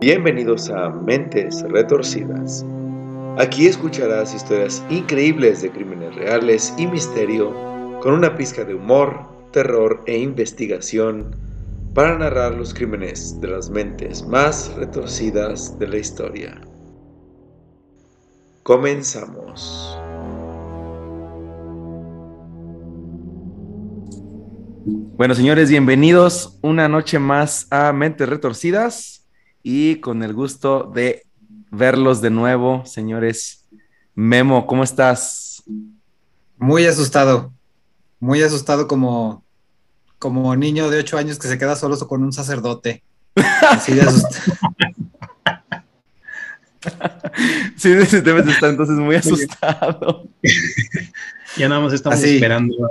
Bienvenidos a Mentes Retorcidas. Aquí escucharás historias increíbles de crímenes reales y misterio con una pizca de humor, terror e investigación para narrar los crímenes de las mentes más retorcidas de la historia. Comenzamos. Bueno, señores, bienvenidos una noche más a Mentes Retorcidas y con el gusto de verlos de nuevo, señores. Memo, ¿cómo estás? Muy asustado, muy asustado como, como niño de ocho años que se queda solo con un sacerdote. Así de asustado. sí, debes estar entonces muy asustado. ya nada más estamos esperando.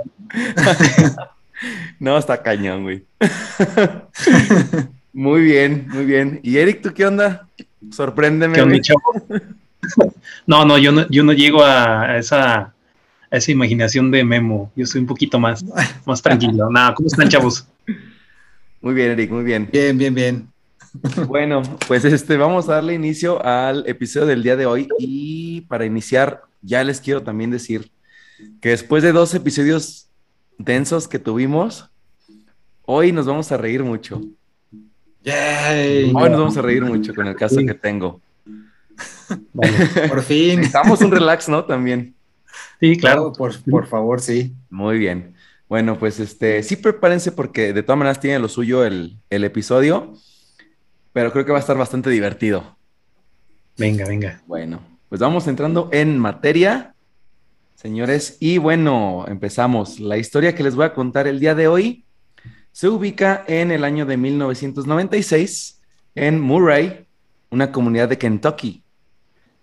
no, está cañón, güey. Muy bien, muy bien. ¿Y Eric, tú qué onda? Sorpréndeme. no, no yo, no, yo no llego a esa, esa imaginación de Memo. Yo soy un poquito más, más tranquilo. Nada, ¿cómo están, chavos? Muy bien, Eric, muy bien. Bien, bien, bien. Bueno, pues este, vamos a darle inicio al episodio del día de hoy. Y para iniciar, ya les quiero también decir que después de dos episodios densos que tuvimos, hoy nos vamos a reír mucho. Hoy nos vamos a reír mucho con el caso que tengo. por fin. Estamos un relax, ¿no? También. Sí, claro, por, por, favor, sí. Muy bien. Bueno, pues este, sí prepárense porque de todas maneras tiene lo suyo el, el episodio, pero creo que va a estar bastante divertido. Venga, venga. Bueno, pues vamos entrando en materia, señores, y bueno, empezamos. La historia que les voy a contar el día de hoy se ubica en el año de 1996 en Murray, una comunidad de Kentucky,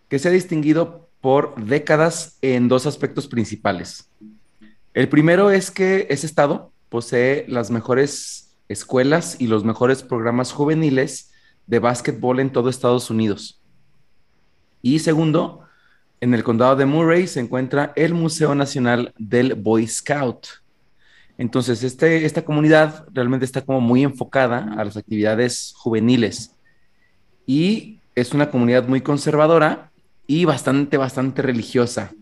que se ha distinguido por décadas en dos aspectos principales. El primero es que ese estado posee las mejores escuelas y los mejores programas juveniles de básquetbol en todo Estados Unidos. Y segundo, en el condado de Murray se encuentra el Museo Nacional del Boy Scout, entonces, este, esta comunidad realmente está como muy enfocada a las actividades juveniles y es una comunidad muy conservadora y bastante, bastante religiosa.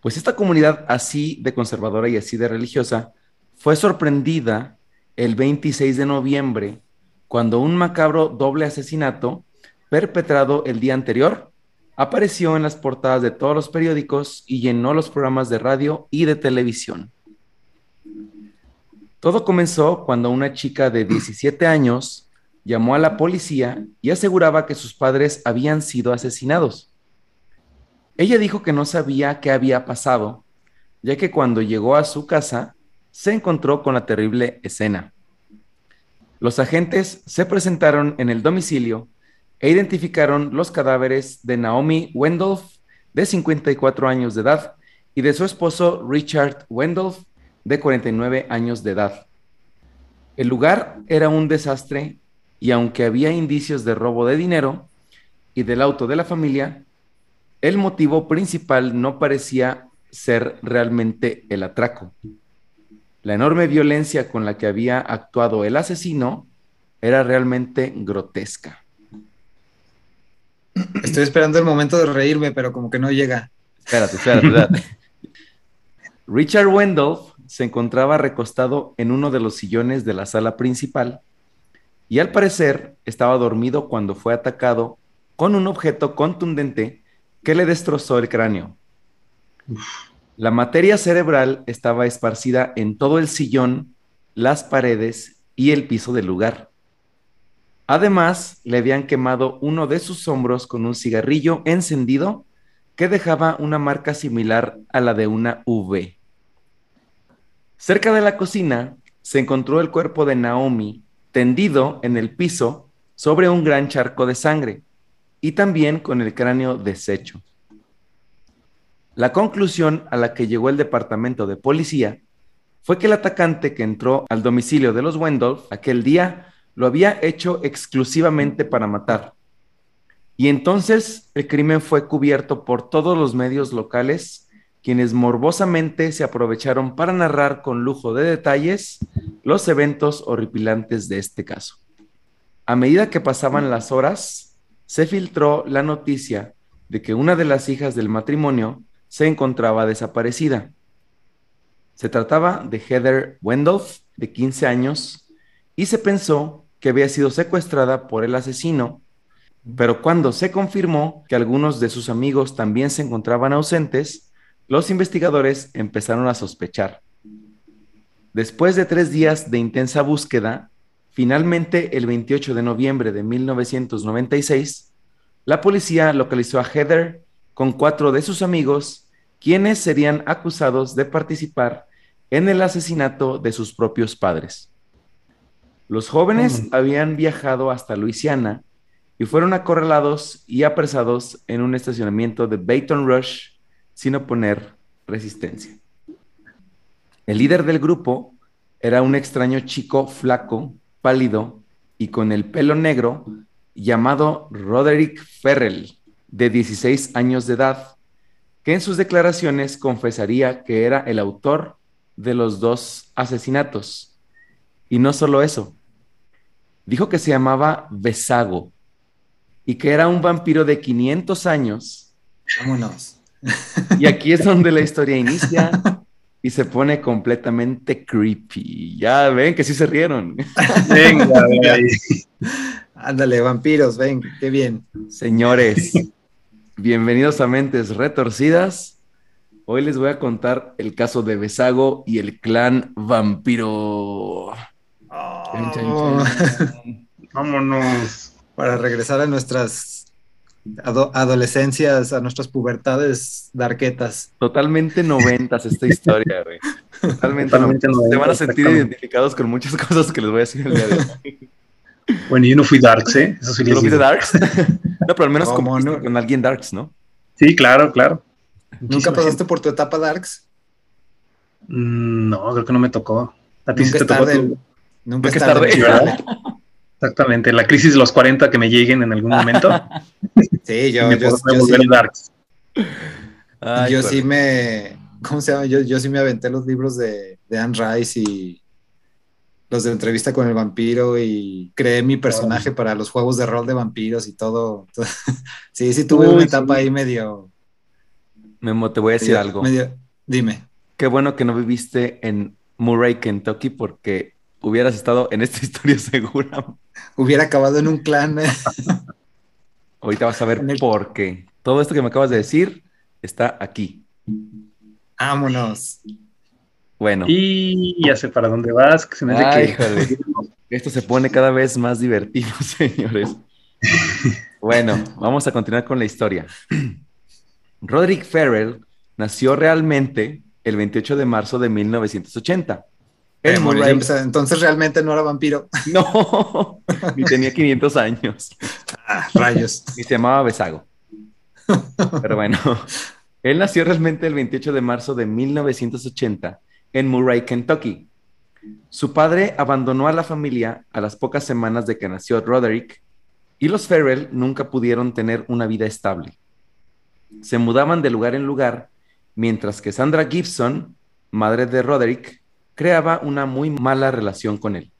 Pues esta comunidad así de conservadora y así de religiosa fue sorprendida el 26 de noviembre cuando un macabro doble asesinato perpetrado el día anterior apareció en las portadas de todos los periódicos y llenó los programas de radio y de televisión. Todo comenzó cuando una chica de 17 años llamó a la policía y aseguraba que sus padres habían sido asesinados. Ella dijo que no sabía qué había pasado, ya que cuando llegó a su casa se encontró con la terrible escena. Los agentes se presentaron en el domicilio e identificaron los cadáveres de Naomi Wendolf, de 54 años de edad, y de su esposo Richard Wendolf, de 49 años de edad. El lugar era un desastre y aunque había indicios de robo de dinero y del auto de la familia, el motivo principal no parecía ser realmente el atraco. La enorme violencia con la que había actuado el asesino era realmente grotesca. Estoy esperando el momento de reírme, pero como que no llega. Espérate, espérate. Richard Wendell se encontraba recostado en uno de los sillones de la sala principal y al parecer estaba dormido cuando fue atacado con un objeto contundente que le destrozó el cráneo. La materia cerebral estaba esparcida en todo el sillón, las paredes y el piso del lugar. Además, le habían quemado uno de sus hombros con un cigarrillo encendido que dejaba una marca similar a la de una V. Cerca de la cocina se encontró el cuerpo de Naomi tendido en el piso sobre un gran charco de sangre y también con el cráneo deshecho. La conclusión a la que llegó el departamento de policía fue que el atacante que entró al domicilio de los Wendolf aquel día lo había hecho exclusivamente para matar. Y entonces el crimen fue cubierto por todos los medios locales quienes morbosamente se aprovecharon para narrar con lujo de detalles los eventos horripilantes de este caso. A medida que pasaban las horas, se filtró la noticia de que una de las hijas del matrimonio se encontraba desaparecida. Se trataba de Heather Wendolf, de 15 años, y se pensó que había sido secuestrada por el asesino, pero cuando se confirmó que algunos de sus amigos también se encontraban ausentes, los investigadores empezaron a sospechar. Después de tres días de intensa búsqueda, finalmente el 28 de noviembre de 1996, la policía localizó a Heather con cuatro de sus amigos, quienes serían acusados de participar en el asesinato de sus propios padres. Los jóvenes habían viajado hasta Luisiana y fueron acorralados y apresados en un estacionamiento de Baton Rush sin oponer resistencia. El líder del grupo era un extraño chico flaco, pálido y con el pelo negro llamado Roderick Ferrell, de 16 años de edad, que en sus declaraciones confesaría que era el autor de los dos asesinatos. Y no solo eso, dijo que se llamaba Besago y que era un vampiro de 500 años. Vámonos. Y aquí es donde la historia inicia y se pone completamente creepy. Ya ven que sí se rieron. Venga. Ándale, vampiros, ven, qué bien. Señores, bienvenidos a Mentes Retorcidas. Hoy les voy a contar el caso de Besago y el clan vampiro. Oh. Vámonos. para regresar a nuestras ado- adolescencias, a nuestras pubertades darquetas. Totalmente noventas esta historia, güey. Totalmente, Totalmente noventas. Se van a sentir identificados con muchas cosas que les voy a decir el día de hoy. Bueno, yo no fui Darks, ¿eh? Eso sí ¿Lo viste digo. Darks? no, pero al menos ¿Cómo competiste no? con alguien Darks, ¿no? Sí, claro, claro. ¿Nunca pasaste por tu etapa darks? Mm, No, creo que no me tocó. A ti sí Nunca te tocó. tarde. tu- Nunca es Nunca es tarde. tarde. ¿verdad? Exactamente. La crisis de los 40 que me lleguen en algún momento. Sí, yo, me yo, yo volver sí, Darks. Ay, yo sí me. ¿Cómo se llama? Yo, yo sí me aventé los libros de, de Anne Rice y los de entrevista con el vampiro y creé mi personaje para los juegos de rol de vampiros y todo. Sí, sí tuve Uy, una sí. etapa ahí medio. Memo, te voy a decir medio- algo. medio- dime. Qué bueno que no viviste en Murray, Kentucky, porque hubieras estado en esta historia segura. Hubiera acabado en un clan. eh. Ahorita vas a ver el- por qué. Todo esto que me acabas de decir está aquí. Vámonos. Bueno, Y ya sé para dónde vas. Que se me hace Ay, que. esto se pone cada vez más divertido, señores. Bueno, vamos a continuar con la historia. Roderick Farrell nació realmente el 28 de marzo de 1980. Murray- Entonces realmente no era vampiro. No, ni tenía 500 años. Ah, rayos. Y se llamaba Besago. Pero bueno, él nació realmente el 28 de marzo de 1980 en Murray, Kentucky. Su padre abandonó a la familia a las pocas semanas de que nació Roderick y los Farrell nunca pudieron tener una vida estable. Se mudaban de lugar en lugar, mientras que Sandra Gibson, madre de Roderick, creaba una muy mala relación con él.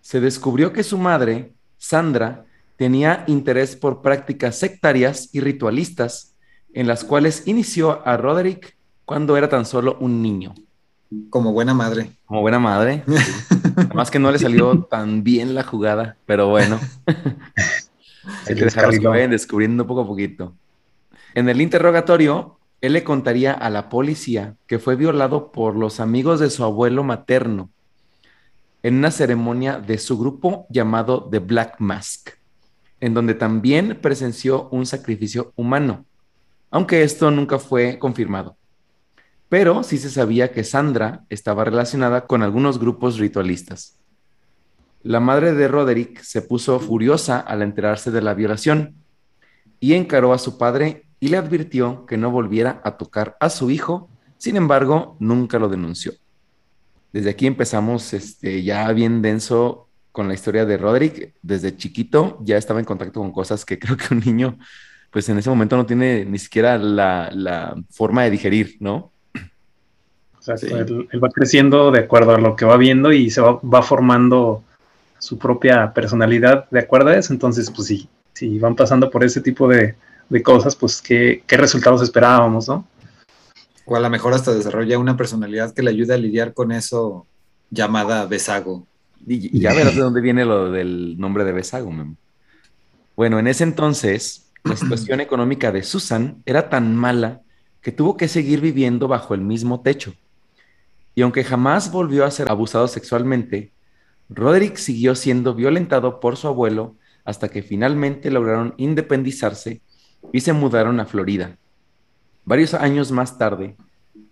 Se descubrió que su madre, Sandra, tenía interés por prácticas sectarias y ritualistas, en las cuales inició a Roderick cuando era tan solo un niño. Como buena madre. Como buena madre. sí. Además que no le salió tan bien la jugada, pero bueno. Hay que dejarlos que vayan descubriendo poco a poquito. En el interrogatorio, él le contaría a la policía que fue violado por los amigos de su abuelo materno en una ceremonia de su grupo llamado The Black Mask, en donde también presenció un sacrificio humano, aunque esto nunca fue confirmado. Pero sí se sabía que Sandra estaba relacionada con algunos grupos ritualistas. La madre de Roderick se puso furiosa al enterarse de la violación y encaró a su padre y le advirtió que no volviera a tocar a su hijo, sin embargo, nunca lo denunció. Desde aquí empezamos este, ya bien denso con la historia de Roderick. Desde chiquito ya estaba en contacto con cosas que creo que un niño, pues en ese momento no tiene ni siquiera la, la forma de digerir, ¿no? Exacto, Sí. él, él va creciendo de acuerdo a lo que va viendo y se va, va formando su propia personalidad de acuerdo a eso. Entonces, pues sí, si van pasando por ese tipo de, de cosas, pues qué, qué resultados esperábamos, ¿no? O a lo mejor hasta desarrolla una personalidad que le ayude a lidiar con eso llamada Besago. Y, y ya verás de dónde viene lo del nombre de Besago, Memo. Bueno, en ese entonces, la situación económica de Susan era tan mala que tuvo que seguir viviendo bajo el mismo techo. Y aunque jamás volvió a ser abusado sexualmente, Roderick siguió siendo violentado por su abuelo hasta que finalmente lograron independizarse y se mudaron a Florida. Varios años más tarde,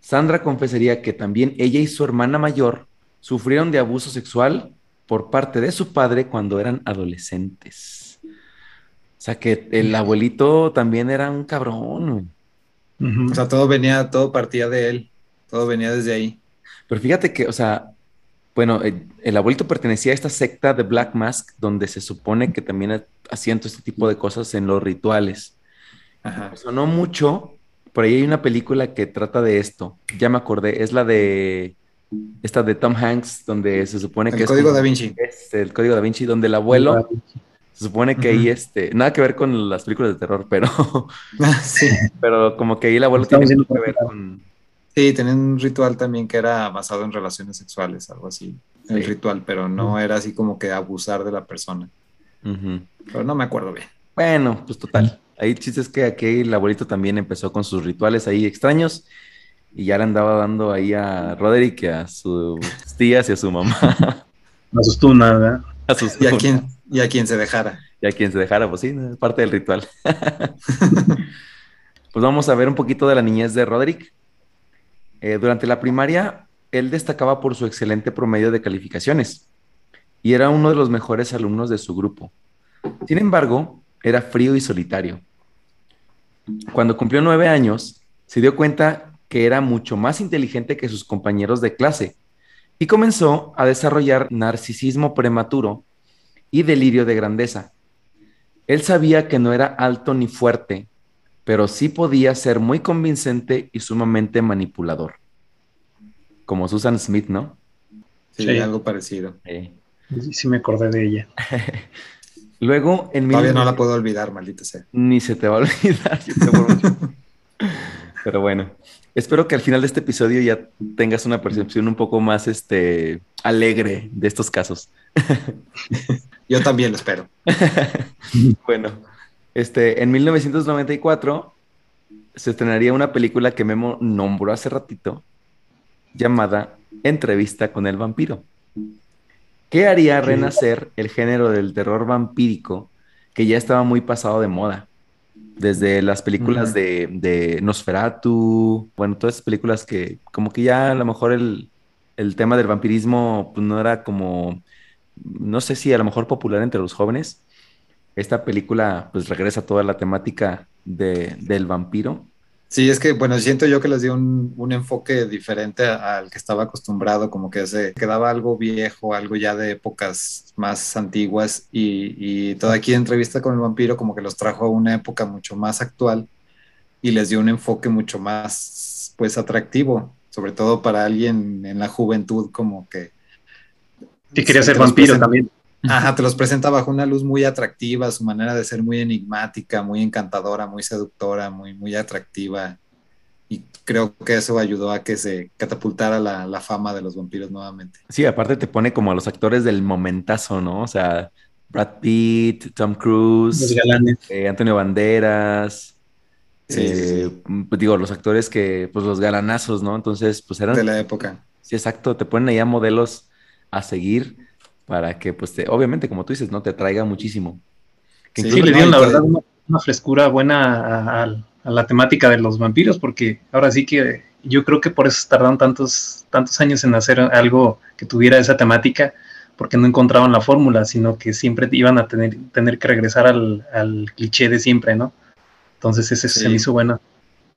Sandra confesaría que también ella y su hermana mayor sufrieron de abuso sexual por parte de su padre cuando eran adolescentes. O sea que el abuelito también era un cabrón. O sea, todo venía, todo partía de él, todo venía desde ahí. Pero fíjate que, o sea, bueno, el, el, abuelito pertenecía a esta secta de Black Mask, donde se supone que también hacían todo este tipo de cosas en los rituales. Ajá. Sonó mucho. Por ahí hay una película que trata de esto. Ya me acordé. Es la de esta de Tom Hanks, donde se supone que el Código es Da Vinci. Es el Código Da Vinci, donde el abuelo se supone que uh -huh. ahí este, nada que ver con las películas de terror, pero sí. pero como que ahí el abuelo Estamos tiene que ver con Sí, tenían un ritual también que era basado en relaciones sexuales, algo así. Sí. El ritual, pero no uh -huh. era así como que abusar de la persona. Uh -huh. Pero no me acuerdo bien. Bueno, pues total. Ahí el chiste es que aquí el abuelito también empezó con sus rituales ahí extraños y ya le andaba dando ahí a Roderick, a sus tías y a su mamá. A sus tunas, ¿verdad? A sus y, a quien, y a quien se dejara. Y a quien se dejara, pues sí, es parte del ritual. pues vamos a ver un poquito de la niñez de Roderick. Eh, durante la primaria, él destacaba por su excelente promedio de calificaciones y era uno de los mejores alumnos de su grupo. Sin embargo, era frío y solitario. Cuando cumplió nueve años, se dio cuenta que era mucho más inteligente que sus compañeros de clase y comenzó a desarrollar narcisismo prematuro y delirio de grandeza. Él sabía que no era alto ni fuerte, pero sí podía ser muy convincente y sumamente manipulador. Como Susan Smith, ¿no? Sí, sí. algo parecido. Sí. sí, me acordé de ella. Luego, en Todavía no la puedo olvidar, maldita sea. Ni se te va a olvidar. Pero bueno, espero que al final de este episodio ya tengas una percepción un poco más este, alegre de estos casos. Yo también lo espero. bueno, este, en 1994 se estrenaría una película que Memo nombró hace ratito, llamada Entrevista con el vampiro. ¿Qué haría renacer el género del terror vampírico que ya estaba muy pasado de moda? Desde las películas uh -huh. de, de, Nosferatu, bueno, todas esas películas que como que ya a lo mejor el, el tema del vampirismo pues, no era como, no sé si a lo mejor popular entre los jóvenes. Esta película pues regresa a toda la temática de, del vampiro Sí, es que, bueno, siento yo que les dio un, un enfoque diferente al que estaba acostumbrado, como que se quedaba algo viejo, algo ya de épocas más antiguas y, y toda aquí entrevista con el vampiro como que los trajo a una época mucho más actual y les dio un enfoque mucho más, pues, atractivo, sobre todo para alguien en la juventud como que... Que quería ser vampiro también. Ajá, te los presenta bajo una luz muy atractiva, su manera de ser muy enigmática, muy encantadora, muy seductora, muy, muy atractiva. Y creo que eso ayudó a que se catapultara la, la, fama de los vampiros nuevamente. Sí, aparte te pone como a los actores del momentazo, ¿no? O sea, Brad Pitt, Tom Cruise, eh, Antonio Banderas. Sí, eh, sí, sí. Pues digo, los actores que, pues los galanazos, ¿no? Entonces, pues eran... De la época. Sí, exacto, te ponen ahí a modelos a seguir para que, pues, te, obviamente, como tú dices, no te atraiga muchísimo. Que sí, le dieron, la verdad, una, una frescura buena a, a, a, la temática de los vampiros, porque ahora sí que yo creo que por eso tardaron tantos, tantos años en hacer algo que tuviera esa temática, porque no encontraban la fórmula, sino que siempre iban a tener, tener que regresar al, al cliché de siempre, ¿no? Entonces, ese sí. se me hizo bueno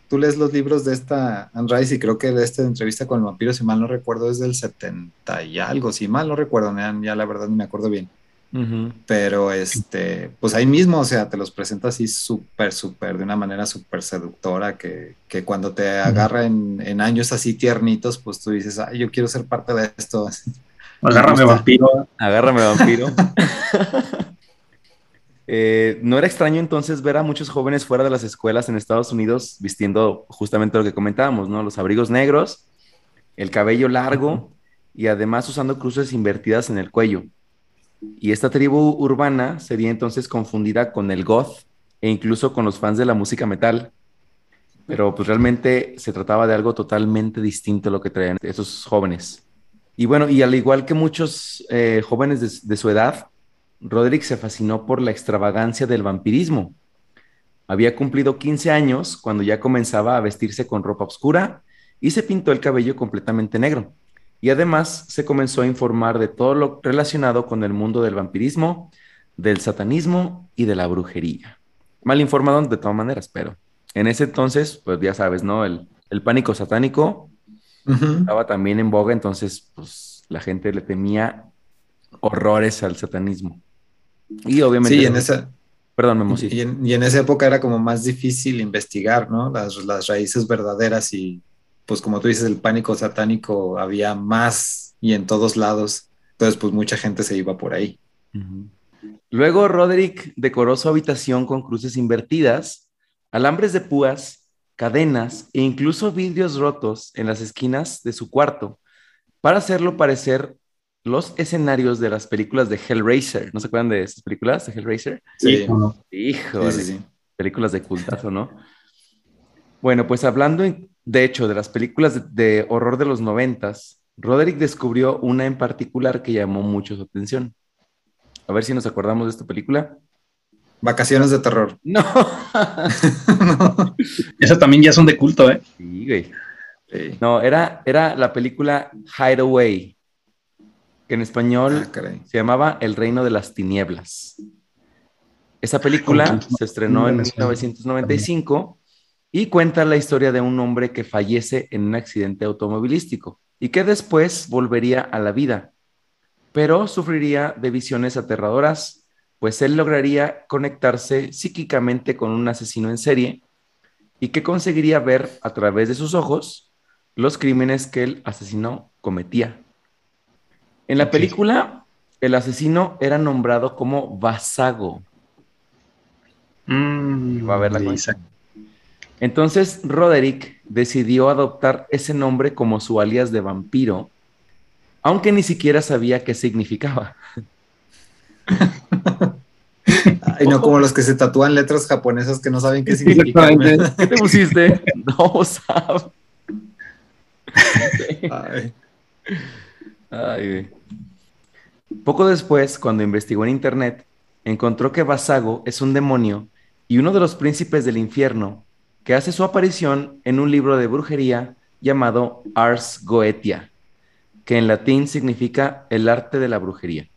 tú lees los libros de esta Anne Rice y creo que de esta entrevista con el vampiro, si mal no recuerdo, es del 70 y algo, si mal no recuerdo, ya la verdad no me acuerdo bien. Uh -huh. Pero este, pues ahí mismo, o sea, te los presenta así súper, súper, de una manera súper seductora, que, que, cuando te agarra en, en, años así tiernitos, pues tú dices, ay, yo quiero ser parte de esto. Agárrame vampiro. Agárrame vampiro. Eh, no era extraño entonces ver a muchos jóvenes fuera de las escuelas en Estados Unidos vistiendo justamente lo que comentábamos, ¿no? Los abrigos negros, el cabello largo y además usando cruces invertidas en el cuello. Y esta tribu urbana sería entonces confundida con el goth e incluso con los fans de la música metal. Pero pues realmente se trataba de algo totalmente distinto a lo que traían esos jóvenes. Y bueno, y al igual que muchos eh, jóvenes de, de su edad, Roderick se fascinó por la extravagancia del vampirismo. Había cumplido 15 años cuando ya comenzaba a vestirse con ropa oscura y se pintó el cabello completamente negro. Y además se comenzó a informar de todo lo relacionado con el mundo del vampirismo, del satanismo y de la brujería. Mal informado de todas maneras, pero en ese entonces, pues ya sabes, ¿no? El, pánico satánico estaba también en boga, entonces pues la gente le temía horrores al satanismo. Y obviamente... Sí, en esa... Perdón, me y, en, y en esa época era como más difícil investigar, ¿no? Las, las raíces verdaderas y pues como tú dices, el pánico satánico había más y en todos lados. Entonces, pues mucha gente se iba por ahí. Luego, Roderick decoró su habitación con cruces invertidas, alambres de púas, cadenas e incluso vidrios rotos en las esquinas de su cuarto para hacerlo parecer los escenarios de las películas de Hellraiser. ¿No se acuerdan de esas películas de Hellraiser? Sí. Hijo, películas de cultazo, ¿no? Bueno, pues hablando de hecho de las películas de, horror de los noventas, Roderick descubrió una en particular que llamó mucho su atención. A ver si nos acordamos de esta película. Vacaciones de terror. No. no. Esas también ya son de culto, ¿eh? Sí, güey. No, era, era la película Hideaway que en español ah, se llamaba El Reino de las Tinieblas. Esa película se estrenó en 1995 y cuenta la historia de un hombre que fallece en un accidente automovilístico y que después volvería a la vida, pero sufriría de visiones aterradoras, pues él lograría conectarse psíquicamente con un asesino en serie y que conseguiría ver a través de sus ojos los crímenes que el asesino cometía. En la película, el asesino era nombrado como Vasago. Mm, Va a ver la Entonces, Roderick decidió adoptar ese nombre como su alias de vampiro, aunque ni siquiera sabía qué significaba. Ay, no como los que se tatúan letras japonesas que no saben qué significan. ¿Qué te pusiste? no sabes. Poco después, cuando investigó en Internet, encontró que Basago es un demonio y uno de los príncipes del infierno que hace su aparición en un libro de brujería llamado Ars Goetia, que en latín significa el arte de la brujería.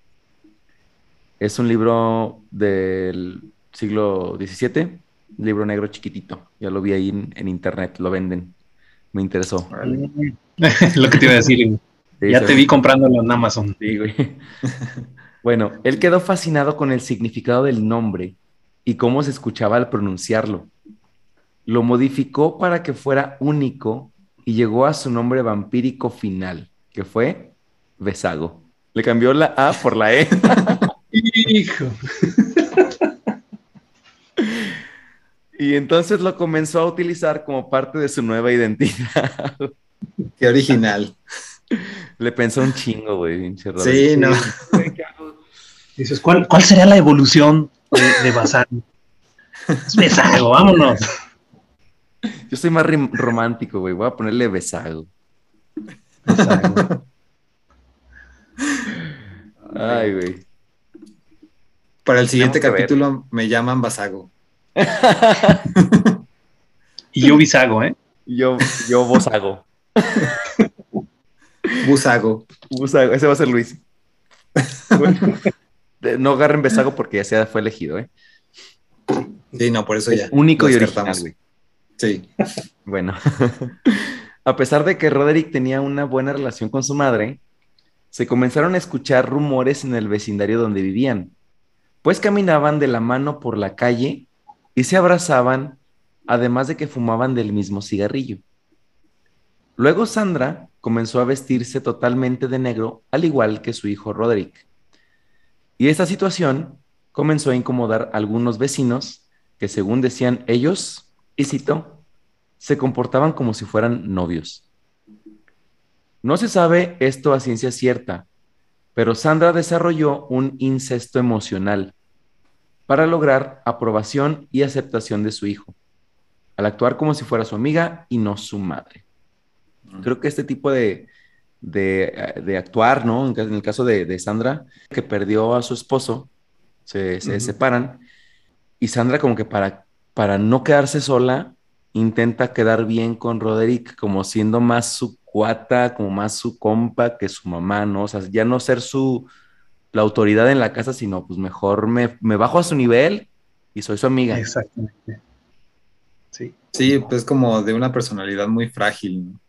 Es un libro del siglo XVII, libro negro chiquitito. Ya lo vi ahí en, internet, lo venden. Me interesó. lo que te iba a decir ya te vi comprándolo en Amazon. Sí, güey. bueno, él quedó fascinado con el significado del nombre y cómo se escuchaba al pronunciarlo. Lo modificó para que fuera único y llegó a su nombre vampírico final, que fue Besago. Le cambió la A por la E. Hijo. y entonces lo comenzó a utilizar como parte de su nueva identidad. Qué original. Le pensó un chingo, güey. Sí, no. Dices, ¿cuál, ¿cuál sería la evolución de, de? Es Besago, vámonos. Yo soy más romántico, güey. Voy a ponerle Besago. Besago. Ay, güey. Para el siguiente capítulo me llaman Basago. y yo Bisago, ¿eh? Yo, yo Bosago. Busago. Busago, ese va a ser Luis. no agarren Besago porque ya se fue elegido, ¿eh? Sí, no, por eso ya. Único y original, güey. Sí. Bueno, a pesar de que Roderick tenía una buena relación con su madre, se comenzaron a escuchar rumores en el vecindario donde vivían, pues caminaban de la mano por la calle y se abrazaban, además de que fumaban del mismo cigarrillo. Luego Sandra comenzó a vestirse totalmente de negro, al igual que su hijo Roderick. Y esta situación comenzó a incomodar a algunos vecinos que, según decían ellos, y cito, se comportaban como si fueran novios. No se sabe esto a ciencia cierta, pero Sandra desarrolló un incesto emocional para lograr aprobación y aceptación de su hijo, al actuar como si fuera su amiga y no su madre. Creo que este tipo de, de, actuar, ¿no? En, el caso de, Sandra, que perdió a su esposo, se, separan, y Sandra como que para, para no quedarse sola, intenta quedar bien con Roderick, como siendo más su cuata, como más su compa que su mamá, ¿no? O sea, ya no ser su, la autoridad en la casa, sino pues mejor me, me bajo a su nivel y soy su amiga. Exactamente. Sí. Sí, pues como de una personalidad muy frágil, ¿no?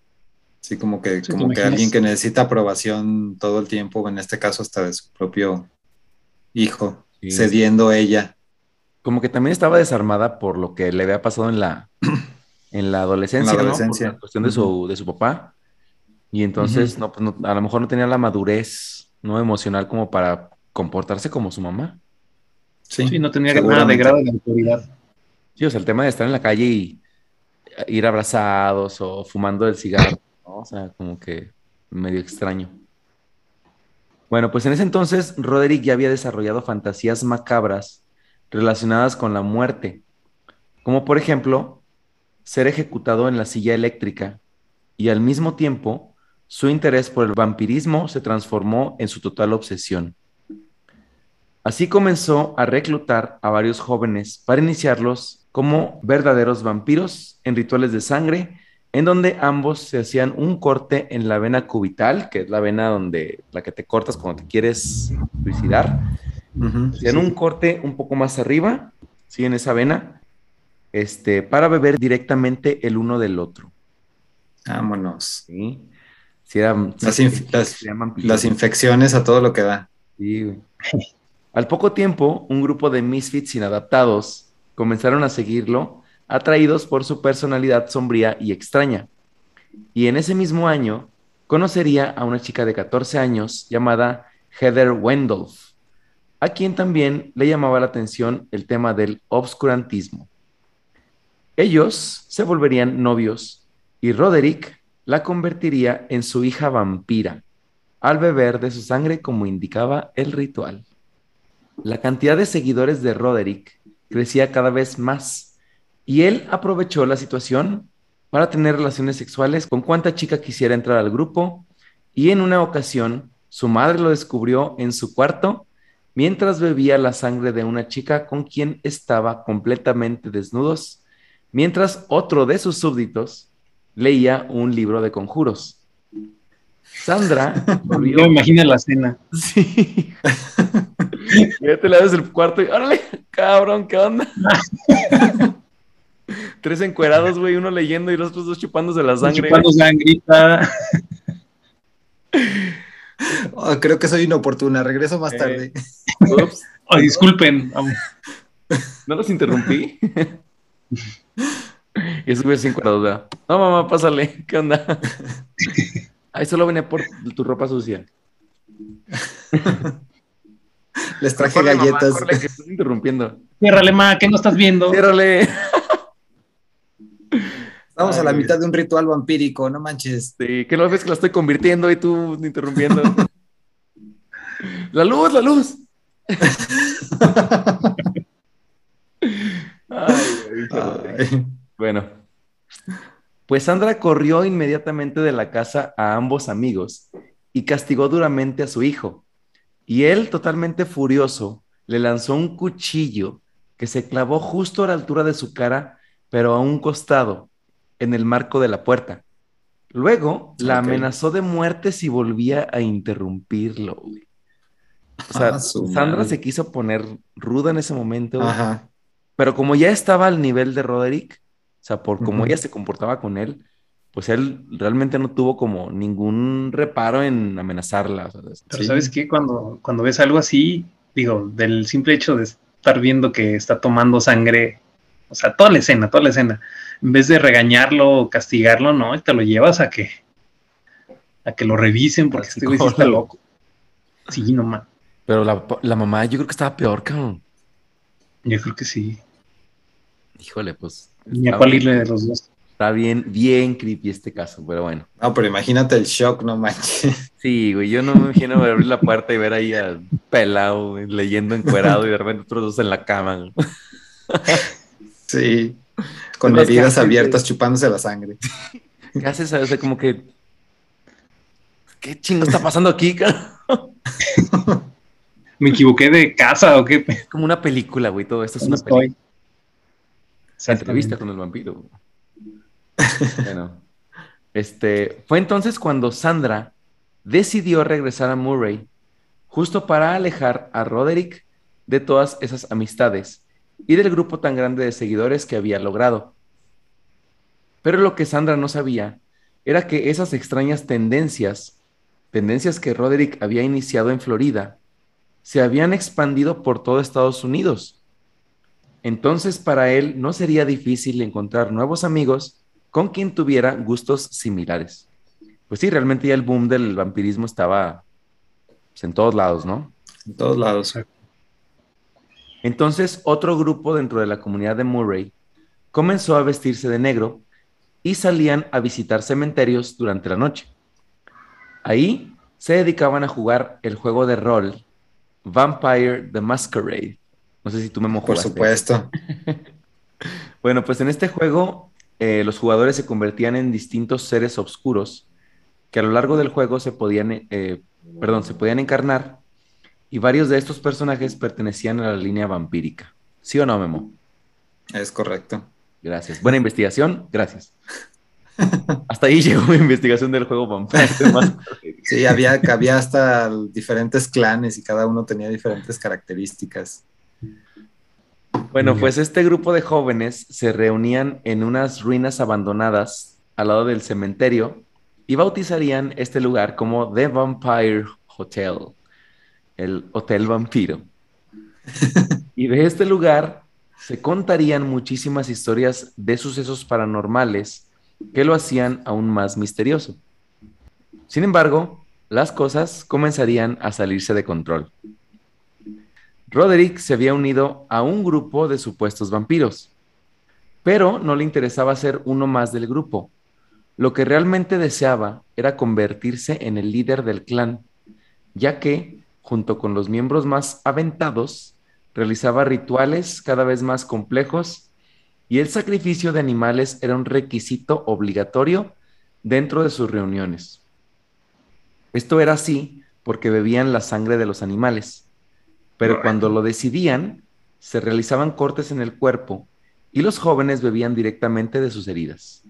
Sí, como que, como que alguien que necesita aprobación todo el tiempo, en este caso hasta de su propio hijo, cediendo ella. Como que también estaba desarmada por lo que le había pasado en la, en la adolescencia, ¿no? la cuestión de su, de su papá. Y entonces, no, pues a lo mejor no tenía la madurez no emocional como para comportarse como su mamá. Sí, no tenía nada de grado de autoridad. Sí, o sea, el tema de estar en la calle y ir abrazados o fumando el cigarro o sea, como que medio extraño. Bueno, pues en ese entonces Roderick ya había desarrollado fantasías macabras relacionadas con la muerte, como por ejemplo ser ejecutado en la silla eléctrica, y al mismo tiempo su interés por el vampirismo se transformó en su total obsesión. Así comenzó a reclutar a varios jóvenes para iniciarlos como verdaderos vampiros en rituales de sangre en donde ambos se hacían un corte en la vena cubital, que es la vena donde la que te cortas cuando te quieres suicidar. hacían un corte un poco más arriba, sí, en esa vena, este, para beber directamente el uno del otro. Vámonos. Sí. las, las, infecciones a todo lo que da. Sí, Al poco tiempo, un grupo de misfits inadaptados comenzaron a seguirlo atraídos por su personalidad sombría y extraña. Y en ese mismo año conocería a una chica de 14 años llamada Heather Wendolf, a quien también le llamaba la atención el tema del obscurantismo. Ellos se volverían novios y Roderick la convertiría en su hija vampira, al beber de su sangre como indicaba el ritual. La cantidad de seguidores de Roderick crecía cada vez más y él aprovechó la situación para tener relaciones sexuales con cuanta chica quisiera entrar al grupo y en una ocasión su madre lo descubrió en su cuarto mientras bebía la sangre de una chica con quien estaba completamente desnudos, mientras otro de sus súbditos leía un libro de conjuros. Sandra volvió... Yo imagino la cena. Sí. ya te la des el cuarto y órale, cabrón, ¿qué onda? Tres encuerados, güey, uno leyendo y los otros dos chupándose la sangre. Chupando sangrita. Oh, creo que soy inoportuna, regreso más eh, tarde. Ups. Oh, disculpen. ¿No los interrumpí? y eso güey encuerados, No, mamá, pásale, ¿qué onda? Ahí solo venía por tu ropa sucia. Les traje galletas. Mamá, que estás interrumpiendo. Ciérrale, ma, ¿qué no estás viendo? Ciérrale. Estamos a la mitad de un ritual vampírico, no manches. Sí, que no ves que la estoy convirtiendo y tú interrumpiendo. la luz, la luz. Bueno, pues Sandra corrió inmediatamente de la casa a ambos amigos y castigó duramente a su hijo. Y él, totalmente furioso, le lanzó un cuchillo que se clavó justo a la altura de su cara, pero a un costado, en el marco de la puerta. Luego la amenazó de muerte si volvía a interrumpirlo. O sea, ah, Sandra se quiso poner ruda en ese momento. Pero como ya estaba al nivel de Roderick, o sea, por cómo ella se comportaba con él, pues él realmente no tuvo como ningún reparo en amenazarla. Pero sabes qué, cuando, cuando ves algo así, digo, del simple hecho de estar viendo que está tomando sangre O sea, toda la escena, toda la escena. En vez de regañarlo o castigarlo, no, te lo llevas a que a que lo revisen porque este güey sí está loco. Sí, no man. Pero la, la, mamá yo creo que estaba peor, cabrón. Yo creo que sí. Híjole, pues. Ni a cuál irle de los dos. Está bien, bien creepy este caso, pero bueno. No, pero imagínate el shock, no manches. Sí, güey, yo no me imagino abrir la puerta y ver ahí al pelado leyendo encuerado y de repente otros dos en la cama. Sí, con heridas abiertas chupándose la sangre. ¿Qué haces? O sea, como que... ¿Qué chingo está pasando aquí, ¿Me equivoqué de casa o qué? Es como una película, güey, todo esto es una película. Entrevista con el vampiro. bueno, este, fue entonces cuando Sandra decidió regresar a Murray, justo para alejar a Roderick de todas esas amistades y del grupo tan grande de seguidores que había logrado. Pero lo que Sandra no sabía era que esas extrañas tendencias, tendencias que Roderick había iniciado en Florida, se habían expandido por todo Estados Unidos. Entonces para él no sería difícil encontrar nuevos amigos con quien tuviera gustos similares. Pues sí, realmente ya el boom del vampirismo estaba pues, en todos lados, ¿no? En todos lados. Entonces, otro grupo dentro de la comunidad de Murray comenzó a vestirse de negro y salían a visitar cementerios durante la noche. Ahí se dedicaban a jugar el juego de rol Vampire the Masquerade. No sé si tú me mojaste. Por supuesto. bueno, pues en este juego eh, los jugadores se convertían en distintos seres oscuros que a lo largo del juego se podían, eh, perdón, se podían encarnar y varios de estos personajes pertenecían a la línea vampírica. ¿Sí o no, Memo? Es correcto. Gracias. Buena investigación, gracias. hasta ahí llegó mi investigación del juego Vampire. sí, había, había hasta diferentes clanes y cada uno tenía diferentes características. Bueno, pues este grupo de jóvenes se reunían en unas ruinas abandonadas al lado del cementerio y bautizarían este lugar como The Vampire Hotel, el Hotel Vampiro. y de este lugar se contarían muchísimas historias de sucesos paranormales que lo hacían aún más misterioso. Sin embargo, las cosas comenzarían a salirse de control. Roderick se había unido a un grupo de supuestos vampiros, pero no le interesaba ser uno más del grupo. Lo que realmente deseaba era convertirse en el líder del clan, ya que, junto con los miembros más aventados, realizaba rituales cada vez más complejos y el sacrificio de animales era un requisito obligatorio dentro de sus reuniones. Esto era así porque bebían la sangre de los animales pero cuando lo decidían, se realizaban cortes en el cuerpo y los jóvenes bebían directamente de sus heridas.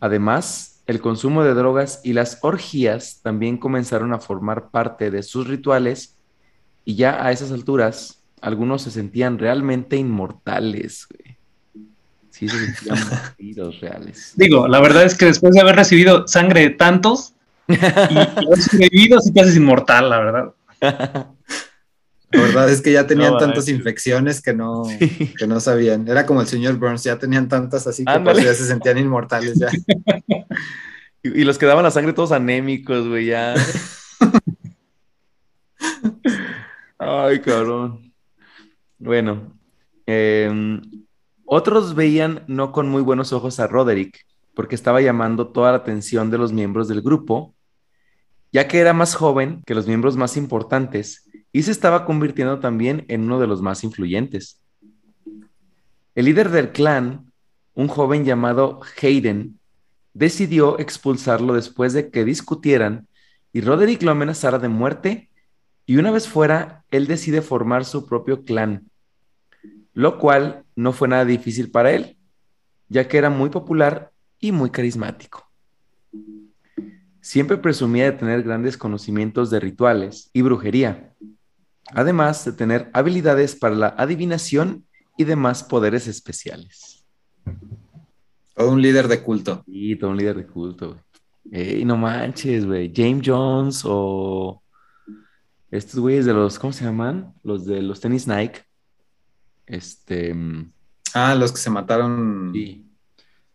Además, el consumo de drogas y las orgías también comenzaron a formar parte de sus rituales y ya a esas alturas algunos se sentían realmente inmortales. Sí, se sentían vampiros reales. Digo, la verdad es que después de haber recibido sangre de tantos y, haber sobrevivido, sí te haces inmortal, la verdad. La verdad es que ya tenían tantas infecciones que no, que no sabían. Era como el señor Burns, ya tenían tantas así que pues ya se sentían inmortales ya. Y, los que daban la sangre todos anémicos, güey, ya. Ay, cabrón. Bueno, em, otros veían no con muy buenos ojos a Roderick, porque estaba llamando toda la atención de los miembros del grupo, ya que era más joven que los miembros más importantes y se estaba convirtiendo también en uno de los más influyentes. El líder del clan, un joven llamado Hayden, decidió expulsarlo después de que discutieran y Roderick lo amenazara de muerte y una vez fuera, él decide formar su propio clan, lo cual no fue nada difícil para él, ya que era muy popular y muy carismático. Siempre presumía de tener grandes conocimientos de rituales y brujería, además de tener habilidades para la adivinación y demás poderes especiales. Todo un líder de culto. Sí, todo un líder de culto, güey. no manches, güey. James Jones o estos güeyes de los, ¿cómo se llaman? Los de los tenis Nike. Este. Ah, los que se mataron Sí.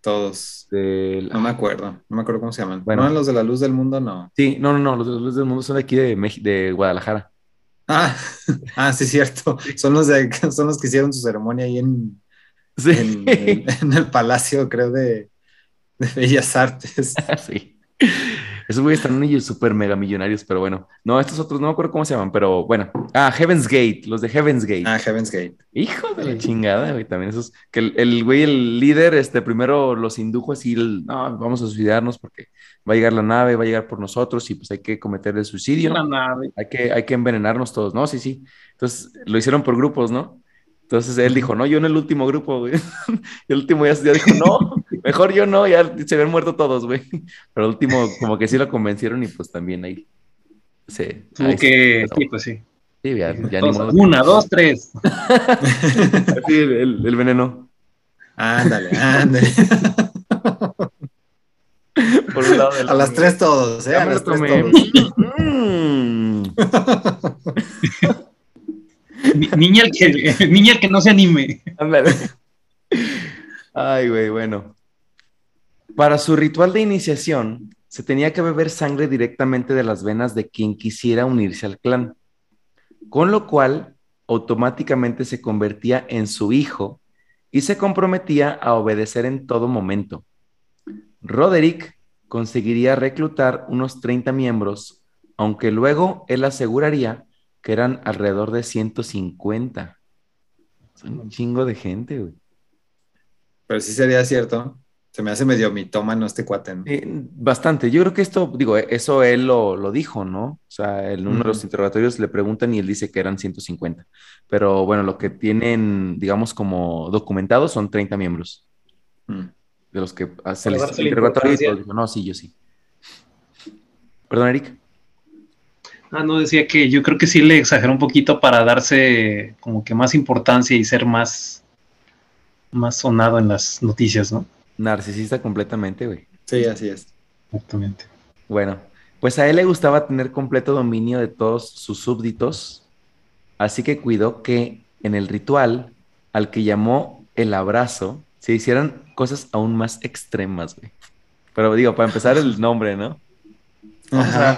todos. del- No me acuerdo, no me acuerdo cómo se llaman. Bueno. No, los de la luz del mundo, no. Sí, no, no, no, los, los del mundo son de aquí de, Mex- de Guadalajara. Ah, ah, sí, cierto. Son los de, son los que hicieron su ceremonia ahí en, Sí. en, el, en el palacio, creo, de, de Bellas Artes. sí. Esos güeyes están ellos súper mega millonarios, pero bueno. No, estos otros no me acuerdo cómo se llaman, pero bueno. Ah, Heaven's Gate, los de Heaven's Gate. Ah, Heaven's Gate. Hijo de la chingada, güey, también esos. Que el, el güey, el líder, este, primero los indujo así, el, no, vamos a suicidarnos porque va a llegar la nave, va a llegar por nosotros y pues hay que cometer el suicidio. La nave. hay que, hay que envenenarnos todos, ¿no? Sí, sí. Entonces lo hicieron por grupos, ¿no? Entonces él dijo, no, yo en el último grupo, güey. Y el último ya, ya dijo, no, mejor yo no, ya se habían muerto todos, güey. Pero el último, como que sí lo convencieron y pues también ahí. Sí, ahí que, sí, sí, pues sí. sí, ya, ya ni modo. Una, dos, tres. Sí, el, el- el veneno. Ándale, ándale. Por un lado de la- A las tres todos, ¿eh? Ya A las tres todos. Ni- Niña el que, que no se anime. Ay, güey, bueno. Para su ritual de iniciación, se tenía que beber sangre directamente de las venas de quien quisiera unirse al clan, con lo cual automáticamente se convertía en su hijo y se comprometía a obedecer en todo momento. Roderick conseguiría reclutar unos 30 miembros, aunque luego él aseguraría que eran alrededor de 150. Son un chingo de gente, güey. Pero sí sería cierto. Se me hace medio mitómano este cuate, ¿no? Eh, bastante. Yo creo que esto, digo, eh, eso él lo, lo dijo, ¿no? O sea, en uno de los interrogatorios le preguntan y él dice que eran 150. Pero bueno, lo que tienen, digamos, como documentados son 30 miembros Mm. de los que se Para les darse la interrogatorio y importancia. todo. Dijo, no, sí, yo sí. Perdón, Eric. Ah, no, decía que yo creo que sí le exageró un poquito para darse como que más importancia y ser más, más sonado en las noticias, ¿no? Narcisista completamente, güey. Sí, así es. Exactamente. Bueno, pues a él le gustaba tener completo dominio de todos sus súbditos, así que cuidó que en el ritual, al que llamó el abrazo, se hicieran cosas aún más extremas, güey. Pero digo, para empezar el nombre, ¿no? Ajá.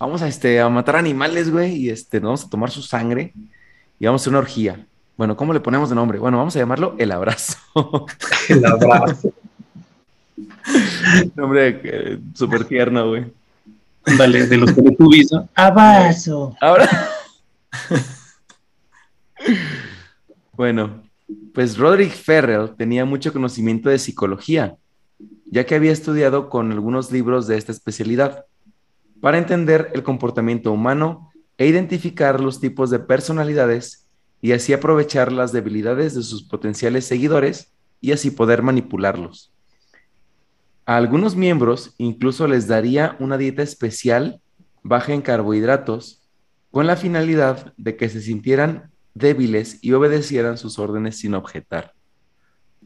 Vamos a, este, a matar animales, güey, y este, nos vamos a tomar su sangre y vamos a hacer una orgía. Bueno, ¿cómo le ponemos de nombre? Bueno, vamos a llamarlo el abrazo. El abrazo. nombre eh, súper tierno, güey. Dale, de los Teletubbies, ¿no? Abrazo. Ahora. bueno, pues Roderick Ferrell tenía mucho conocimiento de psicología, ya que había estudiado con algunos libros de esta especialidad, para entender el comportamiento humano e identificar los tipos de personalidades y así aprovechar las debilidades de sus potenciales seguidores y así poder manipularlos. A algunos miembros incluso les daría una dieta especial baja en carbohidratos con la finalidad de que se sintieran débiles y obedecieran sus órdenes sin objetar.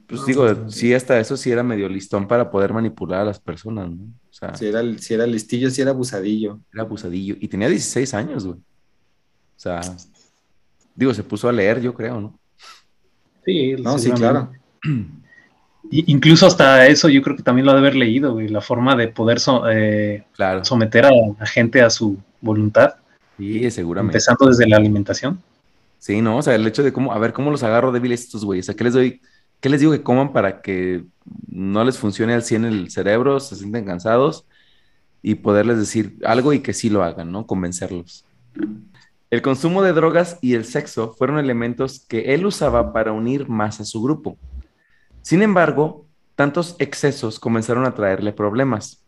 Pues No, digo, sí, sí. sí, hasta eso sí era medio listón para poder manipular a las personas, ¿no? O sea, Si era, si era listillo, si era abusadillo. era abusadillo. Y tenía 16 años, güey. O sea, digo, se puso a leer, yo creo, ¿no? Sí, No, sí, claro. Y- incluso hasta eso yo creo que también lo ha de haber leído, güey, la forma de poder so- eh, Claro. someter a, a gente a su voluntad, Sí, seguramente. empezando desde la alimentación. Sí, no, o sea, el hecho de cómo, a ver, ¿cómo los agarro débiles estos güeyes? O sea, ¿qué les doy? ¿Qué les digo que coman para que no les funcione al 100 el cerebro, se sienten cansados y poderles decir algo y que sí lo hagan, ¿no? Convencerlos. El consumo de drogas y el sexo fueron elementos que él usaba para unir más a su grupo. Sin embargo, tantos excesos comenzaron a traerle problemas.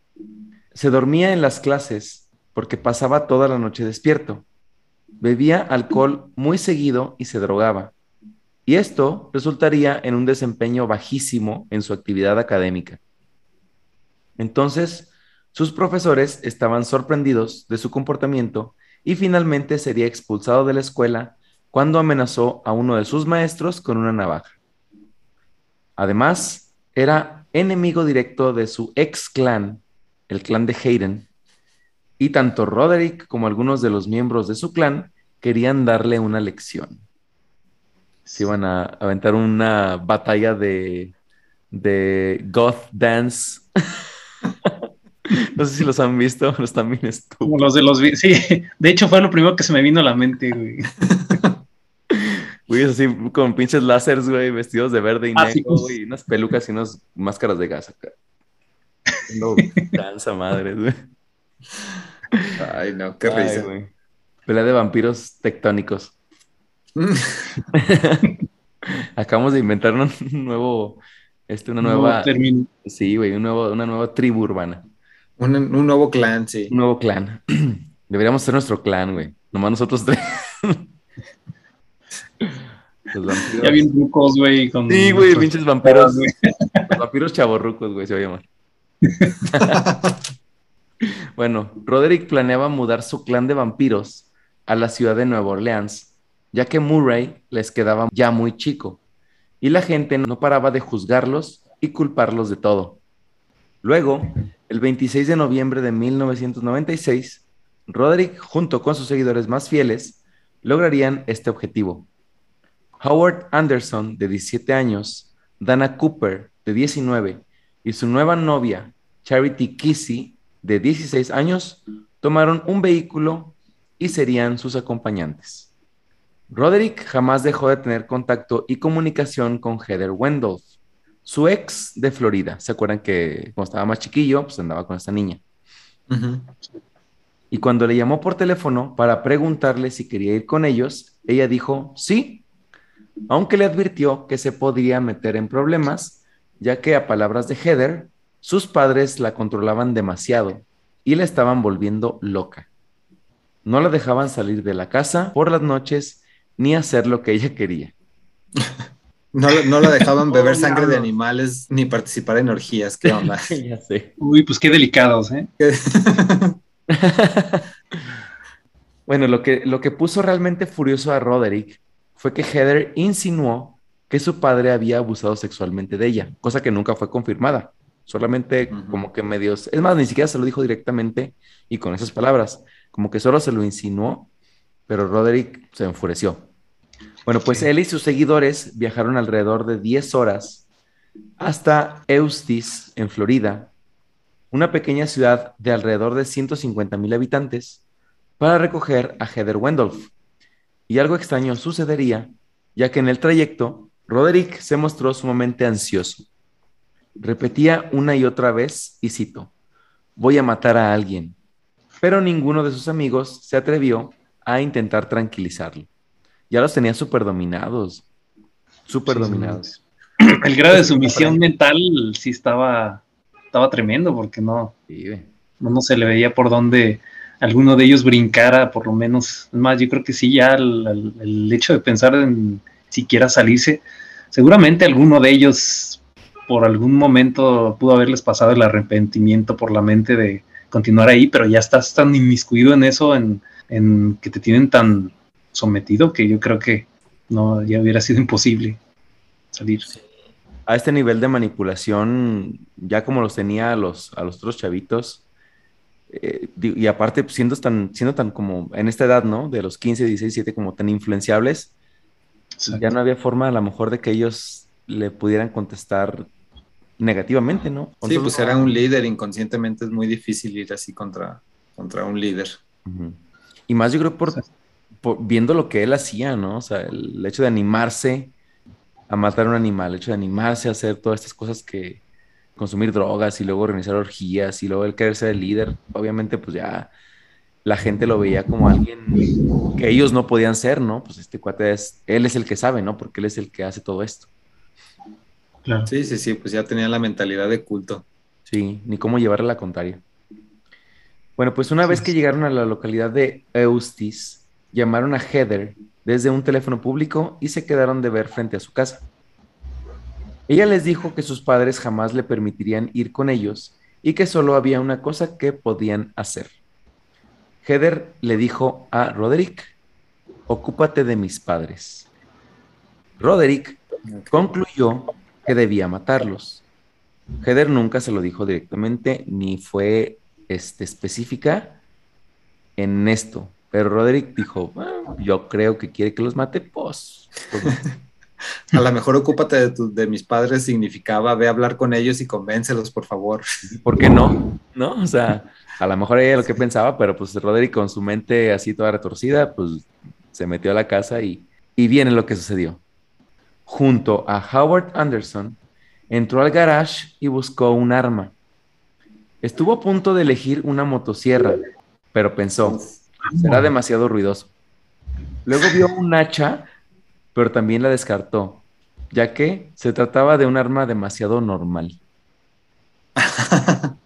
Se dormía en las clases porque pasaba toda la noche despierto. Bebía alcohol muy seguido y se drogaba. Y esto resultaría en un desempeño bajísimo en su actividad académica. Entonces, sus profesores estaban sorprendidos de su comportamiento y finalmente sería expulsado de la escuela cuando amenazó a uno de sus maestros con una navaja. Además, era enemigo directo de su ex clan, el clan de Hayden, y tanto Roderick como algunos de los miembros de su clan querían darle una lección. Se iban a aventar una batalla de, de goth dance. no sé si los han visto, los también Como los de los... Sí, de hecho fue lo primero que se me vino a la mente, güey. Güey, así con pinches láseres, güey, vestidos de verde y ah, negro, güey, unas pelucas y unas máscaras de gas acá. No, danza madre, güey. Ay, no, qué risa. Güey. Pelea de vampiros tectónicos. Acabamos de inventar un nuevo, este, una nueva. Sí, güey, un nuevo, una nueva tribu urbana. Un, un, nuevo clan, sí. Un nuevo clan. Deberíamos ser nuestro clan, güey. Nomás nosotros tres. Los vampiros. Ya bien rucos, güey. Con sí, güey, pinches vampiros. Los vampiros chavorrucos, güey, se va a llamar. bueno, Roderick planeaba mudar su clan de vampiros a la ciudad de Nueva Orleans, ya que Murray les quedaba ya muy chico, y la gente no paraba de juzgarlos y culparlos de todo. Luego, el 26 de noviembre de 1996, Roderick, junto con sus seguidores más fieles, lograrían este objetivo. Howard Anderson, de 17 años, Dana Cooper, de 19, y su nueva novia, Charity Kissy, de 16 años, tomaron un vehículo y serían sus acompañantes. Roderick jamás dejó de tener contacto y comunicación con Heather Wendolf, su ex de Florida. ¿Se acuerdan que cuando estaba más chiquillo, pues andaba con esta niña? Y cuando le llamó por teléfono para preguntarle si quería ir con ellos, ella dijo sí, aunque le advirtió que se podría meter en problemas, ya que a palabras de Heather, sus padres la controlaban demasiado y la estaban volviendo loca. No la dejaban salir de la casa por las noches ni hacer lo que ella quería. No, la dejaban beber sangre de animales ni participar en orgías. ¿Qué onda? ya sé. Uy, pues qué delicados, ¿eh? bueno, lo que, lo que puso realmente furioso a Roderick fue que Heather insinuó que su padre había abusado sexualmente de ella, cosa que nunca fue confirmada solamente como que medios, es más, ni siquiera se lo dijo directamente y con esas palabras, como que solo se lo insinuó, pero Roderick se enfureció. Bueno, pues él y sus seguidores viajaron alrededor de 10 horas hasta Eustis, en Florida, una pequeña ciudad de alrededor de 150 mil habitantes, para recoger a Heather Wendolf. Y algo extraño sucedería, ya que en el trayecto, Roderick se mostró sumamente ansioso. Repetía una y otra vez, y cito, voy a matar a alguien. Pero ninguno de sus amigos se atrevió a intentar tranquilizarlo. Ya los tenía súper dominados, súper dominados. El grado de sumisión mental sí estaba, estaba tremendo, porque no, no, se le veía por dónde alguno de ellos brincara, por lo menos. Es más, yo creo que sí, ya el, el hecho de pensar en siquiera salirse, seguramente alguno de ellos por algún momento pudo haberles pasado el arrepentimiento por la mente de continuar ahí, pero ya estás tan inmiscuido en eso, en, que te tienen tan sometido que yo creo que no, ya hubiera sido imposible salir. A este nivel de manipulación, ya como los tenía a los, a los otros chavitos, eh, y aparte pues, siendo tan, siendo tan como en esta edad, ¿no? De los 15, 16, 17, como tan influenciables, ya no había forma a lo mejor de que ellos le pudieran contestar negativamente, ¿no? sí, pues era un líder, inconscientemente es muy difícil ir así contra, contra un líder. Y más yo creo por, viendo lo que él hacía, ¿no? O sea, el, hecho de animarse a matar a un animal, el hecho de animarse a hacer todas estas cosas que consumir drogas y luego organizar orgías y luego el querer ser el líder, obviamente pues ya la gente lo veía como alguien que ellos no podían ser, ¿no? Pues este cuate es, él es el que sabe, ¿no? Porque él es el que hace todo esto. Sí, sí, sí, pues ya tenía la mentalidad de culto. Sí, ni cómo llevarle la contraria. Bueno, pues una vez que llegaron a la localidad de Eustis, llamaron a Heather desde un teléfono público y se quedaron de ver frente a su casa. Ella les dijo que sus padres jamás le permitirían ir con ellos y que solo había una cosa que podían hacer. Heather le dijo a Roderick, ocúpate de mis padres. Roderick concluyó que debía matarlos. Heather nunca se lo dijo directamente ni fue este, específica en esto. Pero Roderick dijo, yo creo que quiere que los mate, pues. pues A lo mejor ocúpate de, tu- de mis padres significaba ve a hablar con ellos y convéncelos, por favor. ¿Por qué no? ¿No? O sea, a lo mejor ella lo que pensaba, pero pues Roderick con su mente así toda retorcida, pues se metió a la casa y, y viene lo que sucedió. Junto a Howard Anderson, entró al garage y buscó un arma. Estuvo a punto de elegir una motosierra, pero pensó, será demasiado ruidoso. Luego vio un hacha, pero también la descartó, ya que se trataba de un arma demasiado normal.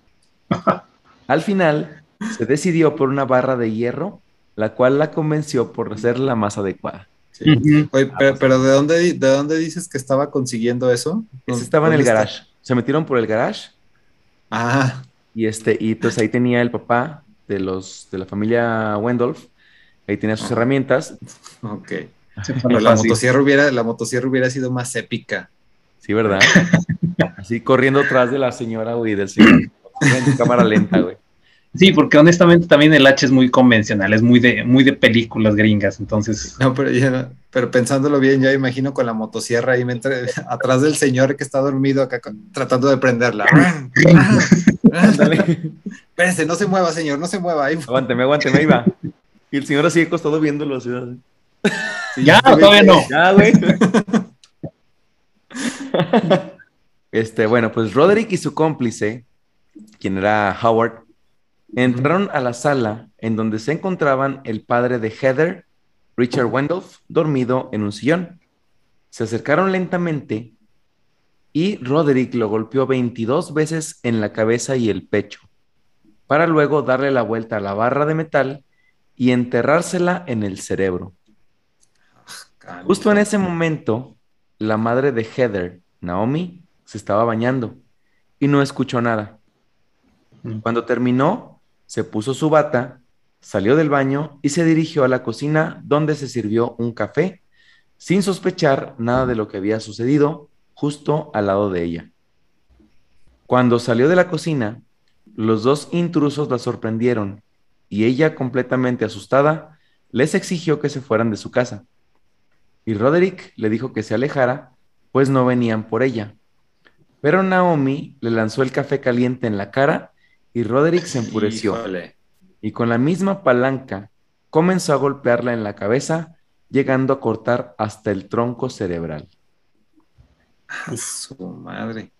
Al final, se decidió por una barra de hierro, la cual la convenció por ser la más adecuada. Sí. Oye, pero, pero ¿de, dónde, ¿de dónde dices que estaba consiguiendo eso? Ese estaba en el ¿Dónde está? garage. Se metieron por el garage Ah, y este y entonces ahí tenía el papá de los de la familia Wendolf. Ahí tenía sus herramientas. ok. Lo la fácil. motosierra, hubiera, la motosierra hubiera sido más épica. Sí, ¿verdad? Así corriendo atrás de la señora, güey, del señor. En cámara lenta, güey. Sí, porque honestamente también el H es muy convencional, es muy de, muy de películas gringas, entonces No, pero, ya- pero pensándolo bien, ya imagino con la motosierra ahí entre- atrás del señor que está dormido acá con- tratando de prenderla. Espérense, no se mueva, señor, no se mueva. Ahí. Aguánteme, aguánteme, ahí va. Y el señor así acostado viéndolo. Así, así. Sí, ya, todavía no. Ya, güey. Este, bueno, pues Roderick y su cómplice, quien era Howard, entraron a la sala en donde se encontraban el padre de Heather, Richard Wendolf, dormido en un sillón. Se acercaron lentamente y Roderick lo golpeó 22 veces en la cabeza y el pecho, para luego darle la vuelta a la barra de metal y enterrársela en el cerebro. Justo en ese momento, la madre de Heather, Naomi, se estaba bañando y no escuchó nada. Mm. Cuando terminó, se puso su bata, salió del baño y se dirigió a la cocina donde se sirvió un café, sin sospechar nada de lo que había sucedido justo al lado de ella. Cuando salió de la cocina, los dos intrusos la sorprendieron y ella, completamente asustada, les exigió que se fueran de su casa. Y Roderick le dijo que se alejara, pues no venían por ella. Pero Naomi le lanzó el café caliente en la cara y Roderick se enfureció Híjole. y con la misma palanca comenzó a golpearla en la cabeza, llegando a cortar hasta el tronco cerebral. A su madre.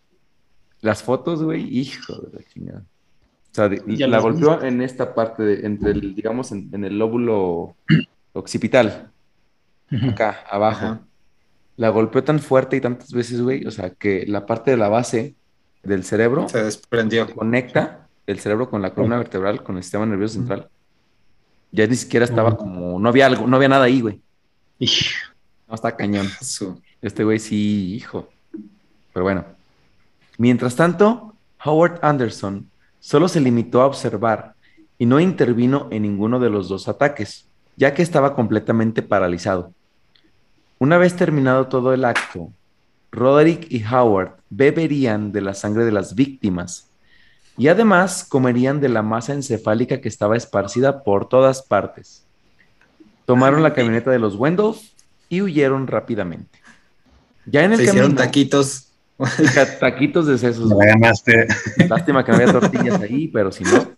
Las fotos, güey, hijo de la chingada. O sea, de- la golpeó en esta parte, de- entre el, digamos, en, en el lóbulo occipital, acá, abajo. Ajá. La golpeó tan fuerte y tantas veces, güey, o sea, que la parte de la base del cerebro Se desprendió. conecta el cerebro con la columna vertebral, con el sistema nervioso central. Ya ni siquiera estaba como, no había algo, no había nada ahí, güey. No, está cañón. Este güey sí, hijo. Pero bueno. Mientras tanto, Howard Anderson solo se limitó a observar y no intervino en ninguno de los dos ataques, ya que estaba completamente paralizado. Una vez terminado todo el acto, Roderick y Howard beberían de la sangre de las víctimas y además comerían de la masa encefálica que estaba esparcida por todas partes. Tomaron la camioneta de los Wendolf y huyeron rápidamente. Ya en el Se hicieron camino, taquitos. ta- taquitos de sesos. me la ganaste. Lástima que no había tortillas ahí, pero si no.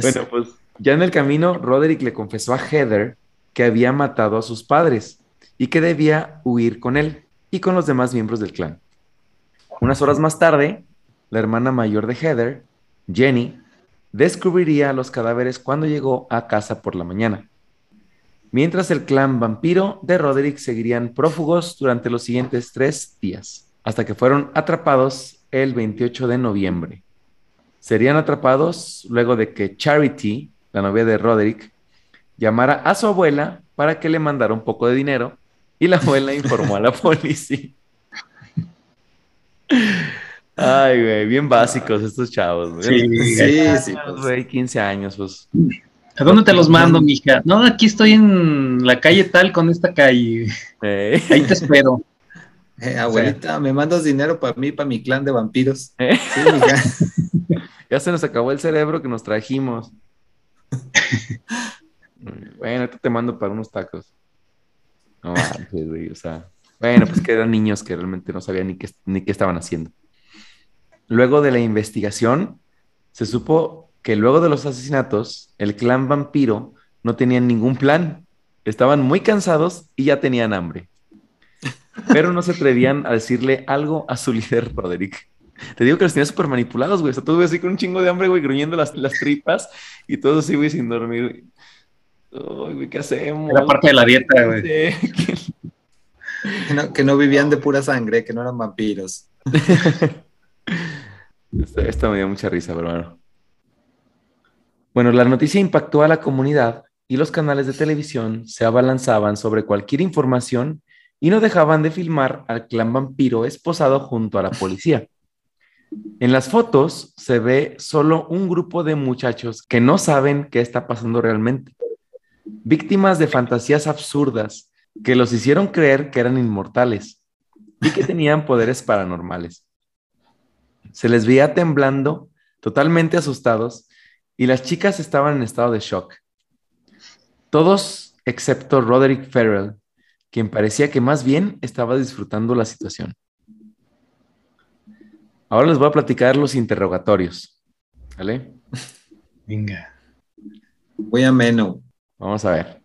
Bueno, pues ya en el camino, Roderick le confesó a Heather que había matado a sus padres y que debía huir con él y con los demás miembros del clan. Unas horas más tarde, la hermana mayor de Heather, Jenny, descubriría los cadáveres cuando llegó a casa por la mañana. Mientras el clan vampiro de Roderick seguirían prófugos durante los siguientes tres días, hasta que fueron atrapados el 28 de noviembre. Serían atrapados luego de que Charity, la novia de Roderick, llamara a su abuela para que le mandara un poco de dinero y la abuela informó a la policía. Ay, güey, bien básicos estos chavos. güey. Sí, Sí, años, sí, pues. güey, 15 años, pues. ¿A dónde te los mando, mija? No, aquí estoy en la calle tal con esta calle. Eh, Ahí te espero. Eh, abuelita, ¿me mandas dinero para mí, para mi clan de vampiros? Eh. Sí, mija. ya se nos acabó el cerebro que nos trajimos. Bueno, ahorita te mando para unos tacos. No güey, o sea. Bueno, pues que eran niños que realmente no sabían ni qué, ni qué estaban haciendo. Luego de la investigación, se supo que luego de los asesinatos, el clan vampiro no tenía ningún plan. Estaban muy cansados y ya tenían hambre. Pero no se atrevían a decirle algo a su líder, Roderick. Te digo que los tenía súper manipulados, güey. O sea, todos así con un chingo de hambre, güey, gruñendo las, las tripas y todos así, güey, sin dormir. Güey, ¿qué hacemos? Era parte de la dieta, güey. Sí. Que no, vivían de pura sangre, que no eran vampiros. Esta, esta me dio mucha risa, pero bueno. Bueno, la noticia impactó a la comunidad y los canales de televisión se abalanzaban sobre cualquier información y no dejaban de filmar al clan vampiro esposado junto a la policía. En las fotos se ve solo un grupo de muchachos que no saben qué está pasando realmente, víctimas de fantasías absurdas que los hicieron creer que eran inmortales y que tenían poderes paranormales. Se les veía temblando, totalmente asustados, y las chicas estaban en estado de shock. Todos excepto Roderick Farrell, quien parecía que más bien estaba disfrutando la situación. Ahora les voy a platicar los interrogatorios. ¿Vale? Venga. Muy ameno. Vamos a ver.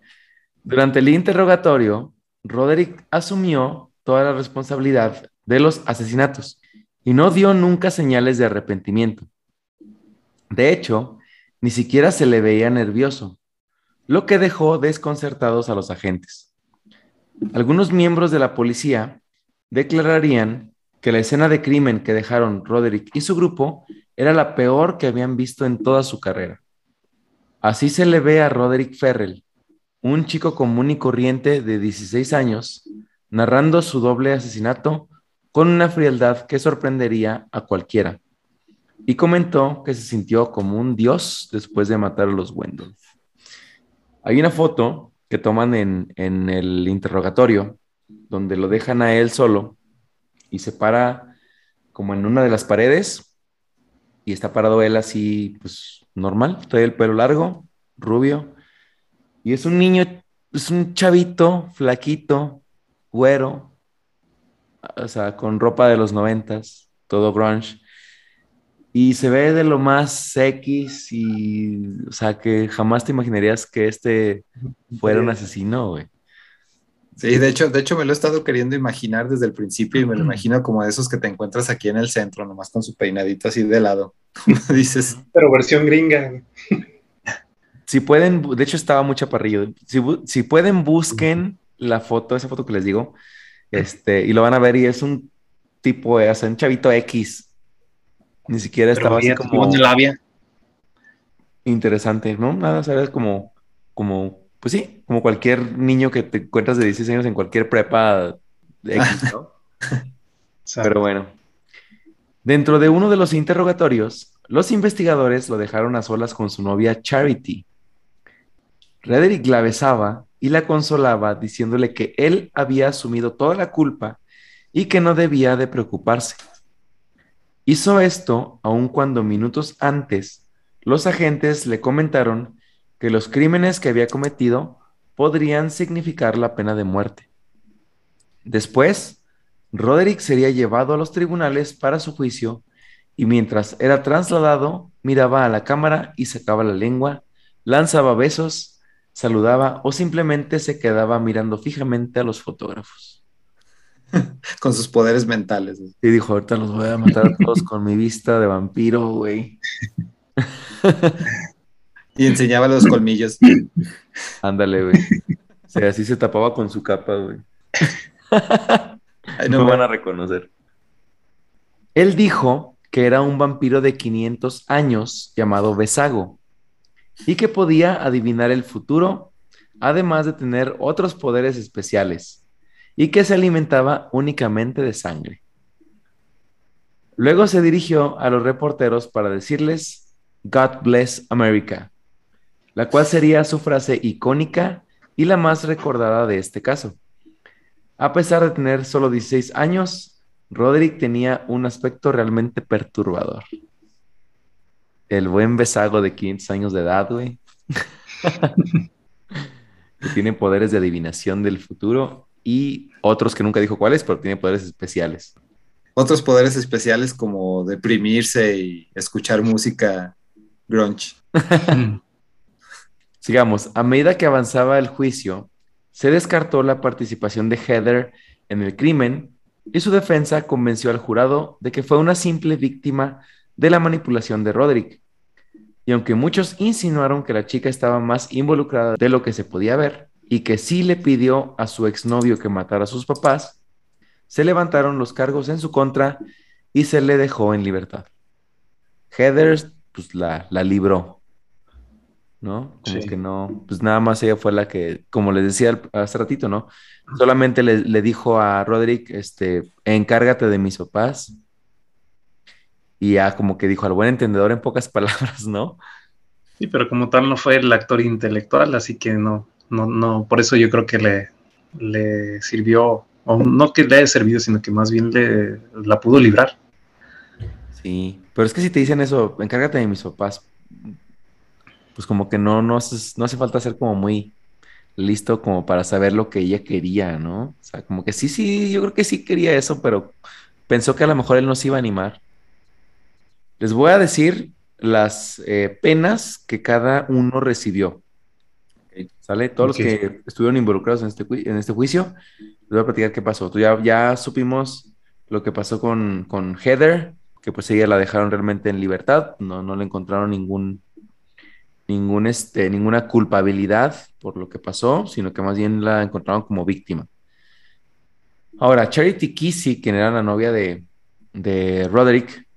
Durante el interrogatorio, Roderick asumió toda la responsabilidad de los asesinatos y no dio nunca señales de arrepentimiento. De hecho, ni siquiera se le veía nervioso, lo que dejó desconcertados a los agentes. Algunos miembros de la policía declararían que la escena de crimen que dejaron Roderick y su grupo era la peor que habían visto en toda su carrera. Así se le ve a Roderick Ferrell, un chico común y corriente de 16 años, narrando su doble asesinato con una frialdad que sorprendería a cualquiera. Y comentó que se sintió como un dios después de matar a los Wendell. Hay una foto que toman en, en el interrogatorio donde lo dejan a él solo y se para como en una de las paredes y está parado él así, pues normal, trae el pelo largo, rubio, y es un niño, es un chavito, flaquito, güero, o sea, con ropa de los noventas, todo grunge. Y se ve de lo más X y, o sea, que jamás te imaginarías que este fuera un asesino, güey. Sí, de hecho, de hecho me lo he estado queriendo imaginar desde el principio y me lo imagino como de esos que te encuentras aquí en el centro, nomás con su peinadito así de lado. Dices, Pero versión gringa. Si pueden, de hecho estaba muy chaparrillo. Si, si pueden, busquen la foto, esa foto que les digo, este, y lo van a ver y es un tipo, o sea, un chavito X. Ni siquiera estaba así como de labia. interesante, ¿no? Nada, o sea, es como, como, pues sí, como cualquier niño que te encuentras de 16 años en cualquier prepa X, ¿no? Pero bueno. Dentro de uno de los interrogatorios, los investigadores lo dejaron a solas con su novia Charity. Rederick la besaba y la consolaba diciéndole que él había asumido toda la culpa y que no debía de preocuparse. Hizo esto aun cuando minutos antes los agentes le comentaron que los crímenes que había cometido podrían significar la pena de muerte. Después, Roderick sería llevado a los tribunales para su juicio y mientras era trasladado, miraba a la cámara y sacaba la lengua, lanzaba besos, saludaba o simplemente se quedaba mirando fijamente a los fotógrafos. con sus poderes mentales. Y dijo, ahorita los voy a matar a todos con mi vista de vampiro, güey. Y enseñaba los colmillos. Ándale, güey. O sea, así se tapaba con su capa, güey. No, me van a reconocer. Él dijo que era un vampiro de 500 años llamado Besago y que podía adivinar el futuro, además de tener otros poderes especiales y que se alimentaba únicamente de sangre. Luego se dirigió a los reporteros para decirles God bless America, la cual sería su frase icónica y la más recordada de este caso. A pesar de tener solo 16 años, Roderick tenía un aspecto realmente perturbador. El buen besago de 500 años de edad, güey. que tiene poderes de adivinación del futuro y otros que nunca dijo cuáles, pero tiene poderes especiales. Otros poderes especiales como deprimirse y escuchar música grunge. Sigamos, a medida que avanzaba el juicio, se descartó la participación de Heather en el crimen y su defensa convenció al jurado de que fue una simple víctima de la manipulación de Roderick. Y aunque muchos insinuaron que la chica estaba más involucrada de lo que se podía ver y que sí le pidió a su exnovio que matara a sus papás, se levantaron los cargos en su contra y se le dejó en libertad. Heather pues la, la libró, ¿no? Como que no, pues nada más ella fue la que, como les decía hace ratito, ¿no? Solamente le, le dijo a Roderick, este, encárgate de mis papás y ya como que dijo al buen entendedor en pocas palabras, ¿no? Sí, pero como tal no fue el actor intelectual, así que no, no, no, por eso yo creo que le, le sirvió, o no que le haya servido, sino que más bien le la pudo librar. Sí, pero es que si te dicen eso, encárgate de mis papás, pues como que no, no, no hace falta ser como muy listo como para saber lo que ella quería, ¿no? O sea, como que sí, sí, yo creo que sí quería eso, pero pensó que a lo mejor él no se iba a animar. Les voy a decir las eh, penas que cada uno recibió. ¿Sale? Todos los que estuvieron involucrados en este, en este juicio, les voy a platicar qué pasó. Ya, ya supimos lo que pasó con, con Heather, que pues ella la dejaron realmente en libertad, no, no le encontraron ningún, ningún este, ninguna culpabilidad por lo que pasó, sino que más bien la encontraron como víctima. Ahora, Charity Kissy, quien era la novia de, de Roderick,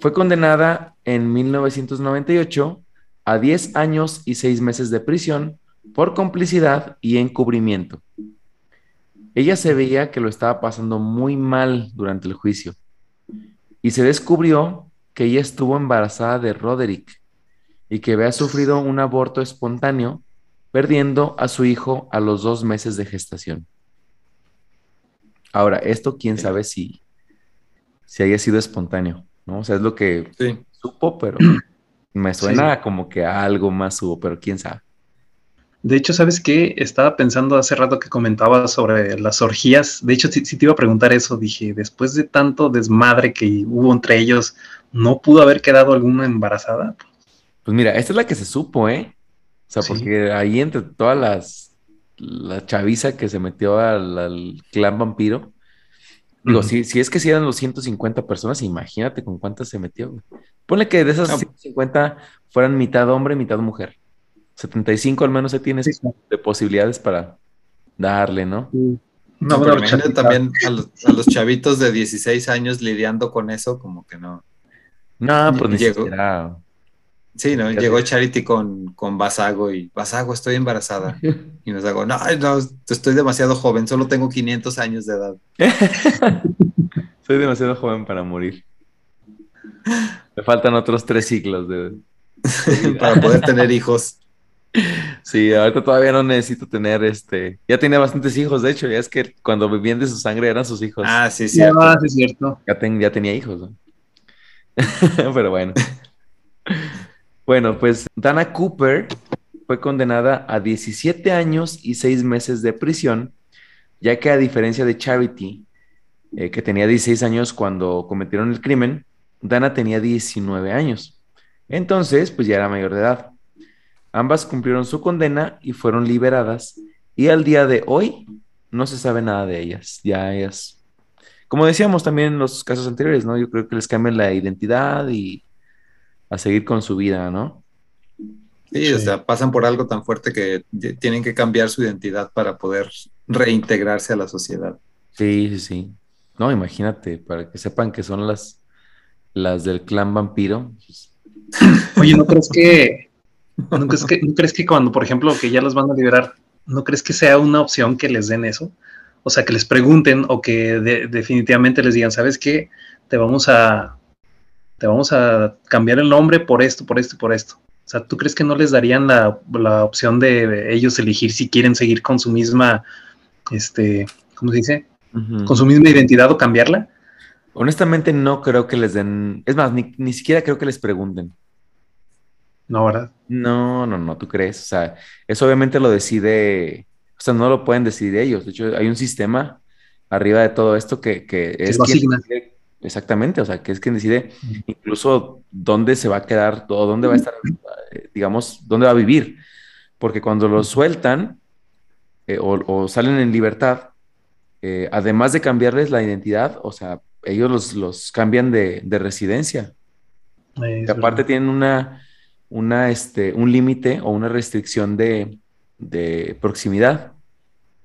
fue condenada en 1998 a 10 años y 6 meses de prisión por complicidad y encubrimiento. Ella se veía que lo estaba pasando muy mal durante el juicio y se descubrió que ella estuvo embarazada de Roderick y que había sufrido un aborto espontáneo, perdiendo a su hijo a los dos meses de gestación. Ahora, esto quién sabe si, si haya sido espontáneo. ¿No? O sea, es lo que supo, pero me suena como que algo más hubo, pero quién sabe. De hecho, ¿sabes qué? Estaba pensando hace rato que comentaba sobre las orgías. De hecho, si, te iba a preguntar eso, dije, después de tanto desmadre que hubo entre ellos, ¿no pudo haber quedado alguna embarazada? Pues mira, esta es la que se supo, ¿eh? O sea, porque ahí entre todas las, la chaviza que se metió al clan vampiro, Digo, si, es que si eran los 150 personas, imagínate con cuántas se metió. Ponle que de esas 150 fueran mitad hombre, mitad mujer. 75 al menos se tiene de posibilidades para darle, ¿no? No, pero también a los, chavitos de 16 años lidiando con eso, como que no. No, pues ni siquiera. Sí, ¿no? Llegó Charity con, con Basago y Basago, estoy embarazada. Y nos hago, no, no, estoy demasiado joven, solo tengo 500 años de edad. Soy demasiado joven para morir. Me faltan otros tres siglos de... para poder tener hijos. Sí, ahorita todavía no necesito tener este. Ya tenía bastantes hijos, de hecho, ya es que cuando vivían de su sangre eran sus hijos. Ah, sí, cierto. Sí, cierto. Ya, ya tenía hijos. ¿no? Pero bueno. Bueno, pues Dana Cooper fue condenada a 17 años y 6 meses de prisión, ya que a diferencia de Charity, eh, que tenía 16 años cuando cometieron el crimen, Dana tenía 19 años. Entonces, pues ya era mayor de edad. Ambas cumplieron su condena y fueron liberadas, y al día de hoy no se sabe nada de ellas. Ya ellas, como decíamos también en los casos anteriores, ¿no? Yo creo que les cambian la identidad y a seguir con su vida, ¿no? Sí, o sea, pasan por algo tan fuerte que tienen que cambiar su identidad para poder reintegrarse a la sociedad. Sí, sí, sí. No, imagínate, para que sepan que son las, las del clan vampiro. Oye, ¿no crees que, no crees que, ¿no crees que cuando, por ejemplo, que ya los van a liberar, ¿no crees que sea una opción que les den eso? O sea, que les pregunten o que definitivamente les digan, ¿sabes qué? Te vamos a, te vamos a cambiar el nombre por esto, por esto y por esto. O sea, ¿tú crees que no les darían la, opción de ellos elegir si quieren seguir con su misma, este, ¿cómo se dice? Con su misma identidad o cambiarla? Honestamente no creo que les den, es más, ni, siquiera creo que les pregunten. No, ¿verdad? No, no, no, tú crees. O sea, eso obviamente lo decide, o sea, no lo pueden decidir ellos. De hecho, hay un sistema arriba de todo esto que, que es quien exactamente, o sea, que es quien decide incluso dónde se va a quedar o dónde va a estar, eh, digamos, dónde va a vivir. Porque cuando los sueltan eh, o, o salen en libertad, eh, además de cambiarles la identidad, o sea, ellos los, los cambian de, de residencia. Aparte tienen una, una, este, un límite o una restricción de, de proximidad.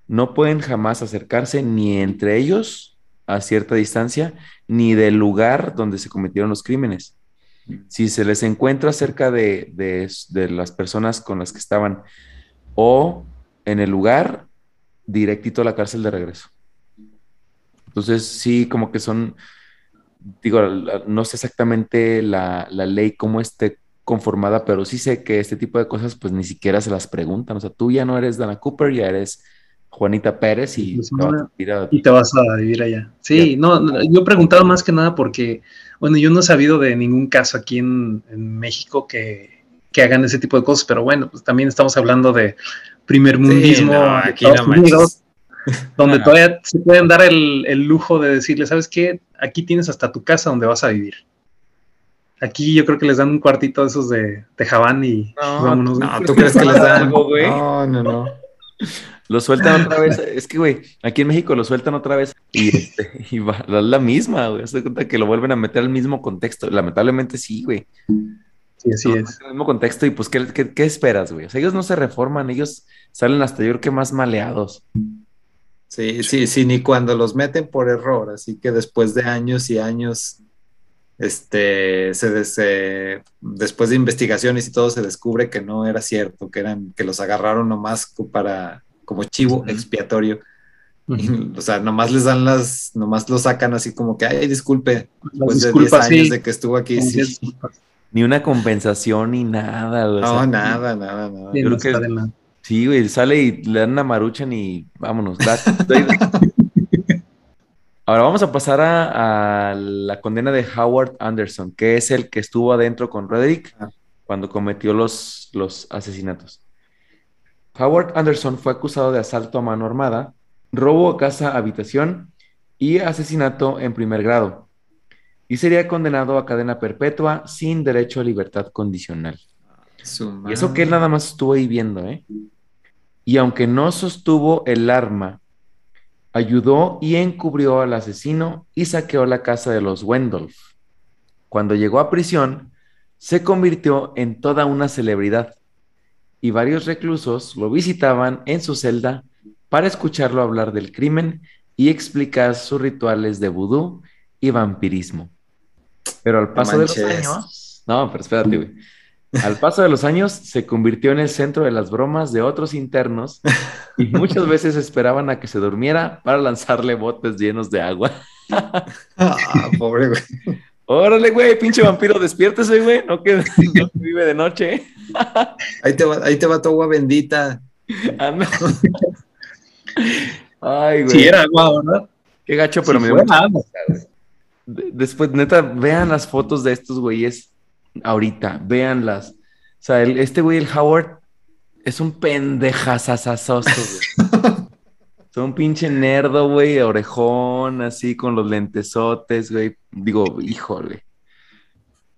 No pueden jamás acercarse ni entre ellos a cierta distancia, ni del lugar donde se cometieron los crímenes. Si se les encuentra cerca de, de- las personas con las que estaban o en el lugar, directito a la cárcel de regreso. Entonces, sí, como que son, digo, no sé exactamente la, la ley cómo esté conformada, pero sí sé que este tipo de cosas pues ni siquiera se las preguntan. O sea, tú ya no eres Dana Cooper, ya eres Juanita Pérez y Pues, te vas no, a ir a- Y te vas a vivir allá. Sí, no, no, yo preguntaba más que nada porque, bueno, yo no he sabido de ningún caso aquí en, en México que, que hagan ese tipo de cosas, pero bueno, pues también estamos hablando de primer mundismo, no, de aquí Estados no Unidos, donde todavía se pueden dar el, el lujo de decirle, ¿sabes qué? Aquí tienes hasta tu casa donde vas a vivir. Aquí yo creo que les dan un cuartito de esos de, de y No, vámonos. No, ¿tú crees que les dan? Algo, güey. No, no, no. Lo sueltan otra vez. Es que, güey, aquí en México lo sueltan otra vez y, este, y va, es la misma, güey. Se da cuenta que lo vuelven a meter al mismo contexto. Lamentablemente sí, güey. Sí, así es. al mismo contexto y pues, ¿qué, qué, qué esperas, güey? O sea, ellos no se reforman, ellos salen hasta yo creo que más maleados. Sí, sí, sí, ni cuando los meten por error, así que después de años y años, este, se des- se- después de investigaciones y todo se descubre que no era cierto, que eran, que los agarraron nomás para, como chivo Ujú. expiatorio. Y, o sea, nomás les dan las, nomás lo sacan así como que, ay, disculpe, después de 10 disculpas, años sí. de que estuvo aquí, sí. Ni una compensación ni nada, güey. O sea, No, nada, nada, nada. Sí, creo no que-. Sí, güey, sale y le dan una maruchan y vámonos. da- Ahora vamos a pasar a, a la condena de Howard Anderson, que es el que estuvo adentro con Roderick Ah. cuando cometió los, los asesinatos. Howard Anderson fue acusado de asalto a mano armada, robo a casa habitación y asesinato en primer grado. Y sería condenado a cadena perpetua sin derecho a libertad condicional. Y eso que él nada más estuvo ahí viendo, ¿eh? Y aunque no sostuvo el arma, ayudó y encubrió al asesino y saqueó la casa de los Wendolf. Cuando llegó a prisión, se convirtió en toda una celebridad y varios reclusos lo visitaban en su celda para escucharlo hablar del crimen y explicar sus rituales de vudú y vampirismo. Pero al paso de los años, no, pero espérate, güey. Al paso de los años se convirtió en el centro de las bromas de otros internos y muchas veces esperaban a que se durmiera para lanzarle botes llenos de agua. Ah, pobre güey. Órale, güey, pinche vampiro, despiértese, güey, no que, no vive de noche. Ahí te va, ahí te va tu agua bendita. Anda. Ay, güey. Sí, era agua, ¿verdad? Qué gacho, pero Sí me dio Después, neta, vean las fotos de estos güeyes ahorita, véanlas. O sea, el- este güey, el Howard, es un pendejazazazoso, güey. Es un pinche nerdo, güey, orejón, así, con los lentesotes, güey. Digo, híjole.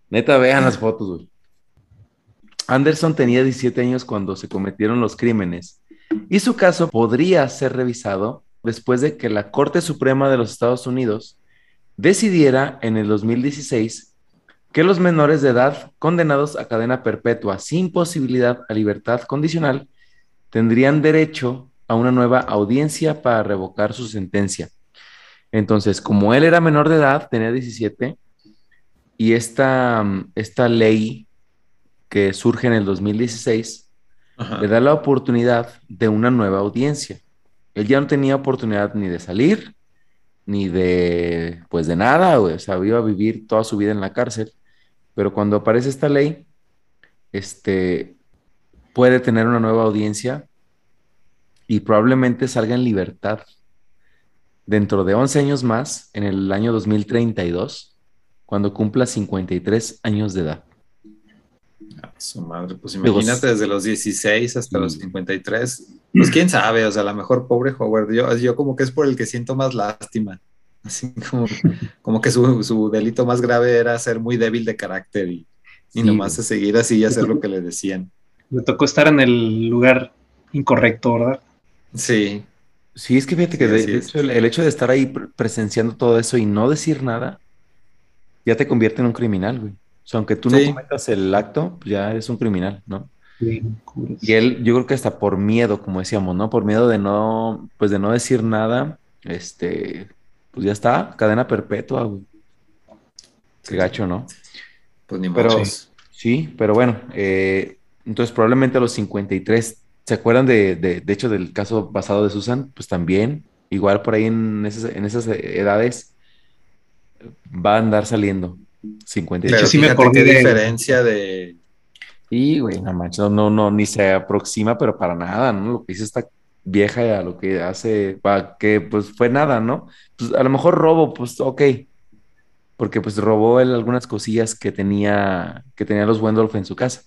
Neta, vean las fotos, güey. Anderson tenía 17 años cuando se cometieron los crímenes y su caso podría ser revisado después de que la Corte Suprema de los Estados Unidos decidiera en el 2016 que los menores de edad condenados a cadena perpetua sin posibilidad a libertad condicional tendrían derecho a una nueva audiencia para revocar su sentencia. Entonces, como él era menor de edad, tenía 17, y esta, mm, esta ley que surge en el 2016 le da la oportunidad de una nueva audiencia. Él ya no tenía oportunidad ni de salir, ni de, pues de nada, güey. O sea, iba a vivir toda su vida en la cárcel. Pero cuando aparece esta ley, este, puede tener una nueva audiencia y probablemente salga en libertad dentro de 11 años más, en el año 2032, cuando cumpla 53 años de edad. A su madre, pues imagínate desde los 16 hasta los 53. Pues quién sabe, o sea, a lo mejor pobre Howard, yo, yo como que es por el que siento más lástima. Así como, como que su, su delito más grave era ser muy débil de carácter y, y Sí, nomás güey. seguir así y hacer lo que le decían. Le tocó estar en el lugar incorrecto, ¿verdad? Sí, Sí, es que fíjate que Sí, de, así de es. hecho el, el hecho de estar ahí pre- presenciando todo eso y no decir nada, ya te convierte en un criminal, güey. O sea, aunque tú no cometas el acto, pues ya eres un criminal, ¿no? Sí. Y él, yo creo que hasta por miedo, como decíamos, ¿no? Por miedo de no, pues de no decir nada, este, pues ya está, cadena perpetua, güey. Qué gacho, ¿no? pues ni Pero-. Sí, pero bueno, eh, entonces probablemente a los 53, ¿se acuerdan de, de, de hecho del caso basado de Susan? Pues también, igual por ahí en esas, en esas edades va a andar saliendo. 53. Pero sí me acordé de- diferencia de... Y, güey, no manches, no, no, no, ni se aproxima, pero para nada, ¿no? Lo que hizo esta vieja a lo que hace, para que pues fue nada, ¿no? Pues a lo mejor robo, pues ok, porque pues robó él algunas cosillas que tenía, que tenía los Wendolf en su casa,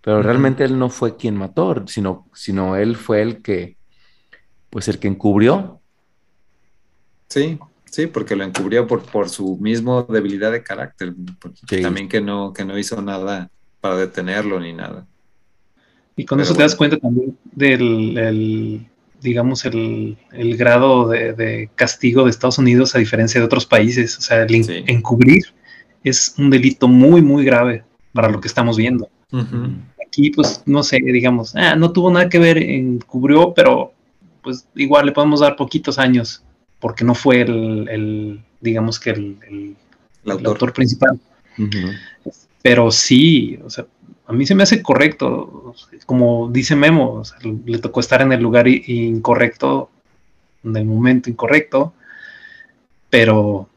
pero realmente él no fue quien mató, sino, sino él fue el que, pues el que encubrió. Sí, sí, porque lo encubrió por, por su mismo debilidad de carácter. porque Sí. También que no, que no hizo nada para detenerlo ni nada. Y con Pero eso te das cuenta también del, el, digamos, el, el grado de, de castigo de Estados Unidos a diferencia de otros países. O sea, el Sí. encubrir es un delito muy, muy grave para lo que estamos viendo. Aquí, pues, no sé, digamos, ah, no tuvo nada que ver, encubrió, pero pues igual le podemos dar poquitos años porque no fue el, el, digamos que el, el- El el autor. autor principal. Pero sí, o sea, a mí se me hace correcto. Como dice Memo, o sea, le tocó estar en el lugar incorrecto, en el momento incorrecto, pero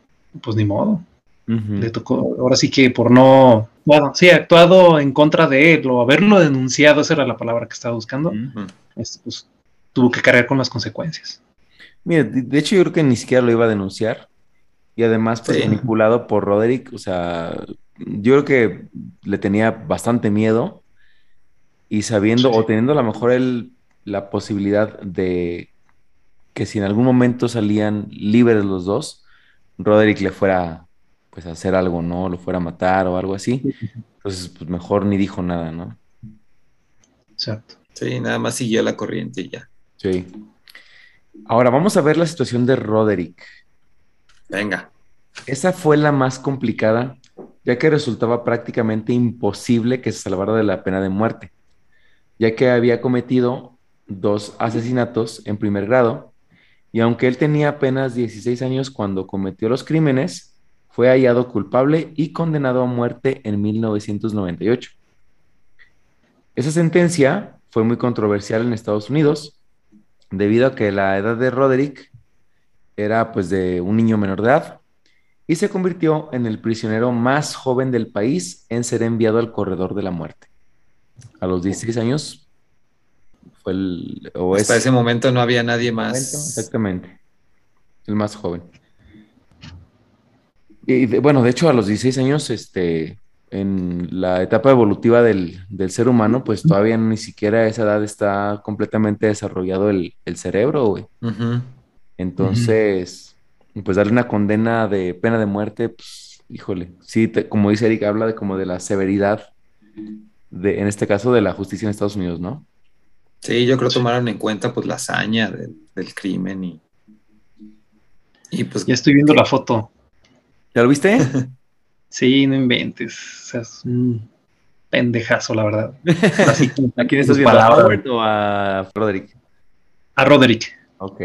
pues ni modo. Le tocó, ahora sí que por no, bueno, sí, actuado en contra de él o haberlo denunciado, esa era la palabra que estaba buscando, este, pues, tuvo que cargar con las consecuencias. Mira, de, de hecho yo creo que ni siquiera lo iba a denunciar. Y además, pues Sí. manipulado por Roderick, o sea, yo creo que le tenía bastante miedo y sabiendo Sí. o teniendo a lo mejor él la posibilidad de que si en algún momento salían libres los dos, Roderick le fuera pues hacer algo, ¿no? Lo fuera a matar o algo así. Entonces, pues mejor ni dijo nada, ¿no? Exacto. Sí, nada más siguió la corriente y ya. Sí. Ahora vamos a ver la situación de Roderick. Venga. Esa fue la más complicada, ya que resultaba prácticamente imposible que se salvara de la pena de muerte, ya que había cometido dos asesinatos en primer grado, y aunque él tenía apenas 16 años cuando cometió los crímenes, fue hallado culpable y condenado a muerte en 1998. Esa sentencia fue muy controversial en Estados Unidos, debido a que la edad de Roderick era pues de un niño menor de edad, y se convirtió en el prisionero más joven del país en ser enviado al corredor de la muerte. A los 16 años fue el... O Hasta es ese momento no había nadie momento, más. exactamente. El más joven. Y de- bueno, de hecho, a los 16 años, este, en la etapa evolutiva del, del ser humano, pues todavía ni siquiera a esa edad está completamente desarrollado el, el cerebro, güey. Entonces, pues darle una condena de pena de muerte, pues, híjole, sí, te- como dice Eric, habla de como de la severidad de, en este caso, de la justicia en Estados Unidos, ¿no? Sí, yo creo que tomaron en cuenta pues la hazaña del, del crimen y, y pues Ya estoy viendo la foto. ¿Ya lo viste? Sí, no inventes. O sea, es un pendejazo, la verdad. Así ¿A quién estás viendo? ¿A. Robert o a Roderick? A Roderick. Ok.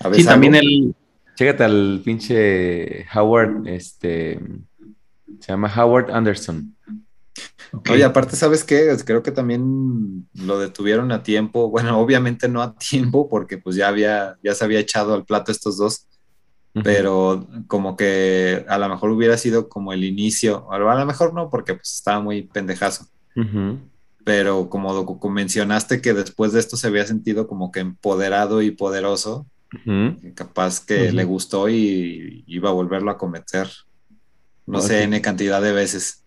a ver, Sí, también el. Chécate al pinche Howard, este, se llama Howard Anderson. Oye, aparte, ¿sabes qué? Creo que también lo detuvieron a tiempo. Bueno, obviamente no a tiempo, porque pues ya había, ya se había echado al plato estos dos, Pero como que a lo mejor hubiera sido como el inicio, o a lo mejor no, porque pues estaba muy pendejazo. Pero como mencionaste que después de esto se había sentido como que empoderado y poderoso, capaz que le gustó y iba a volverlo a cometer. No sé. N cantidad de veces.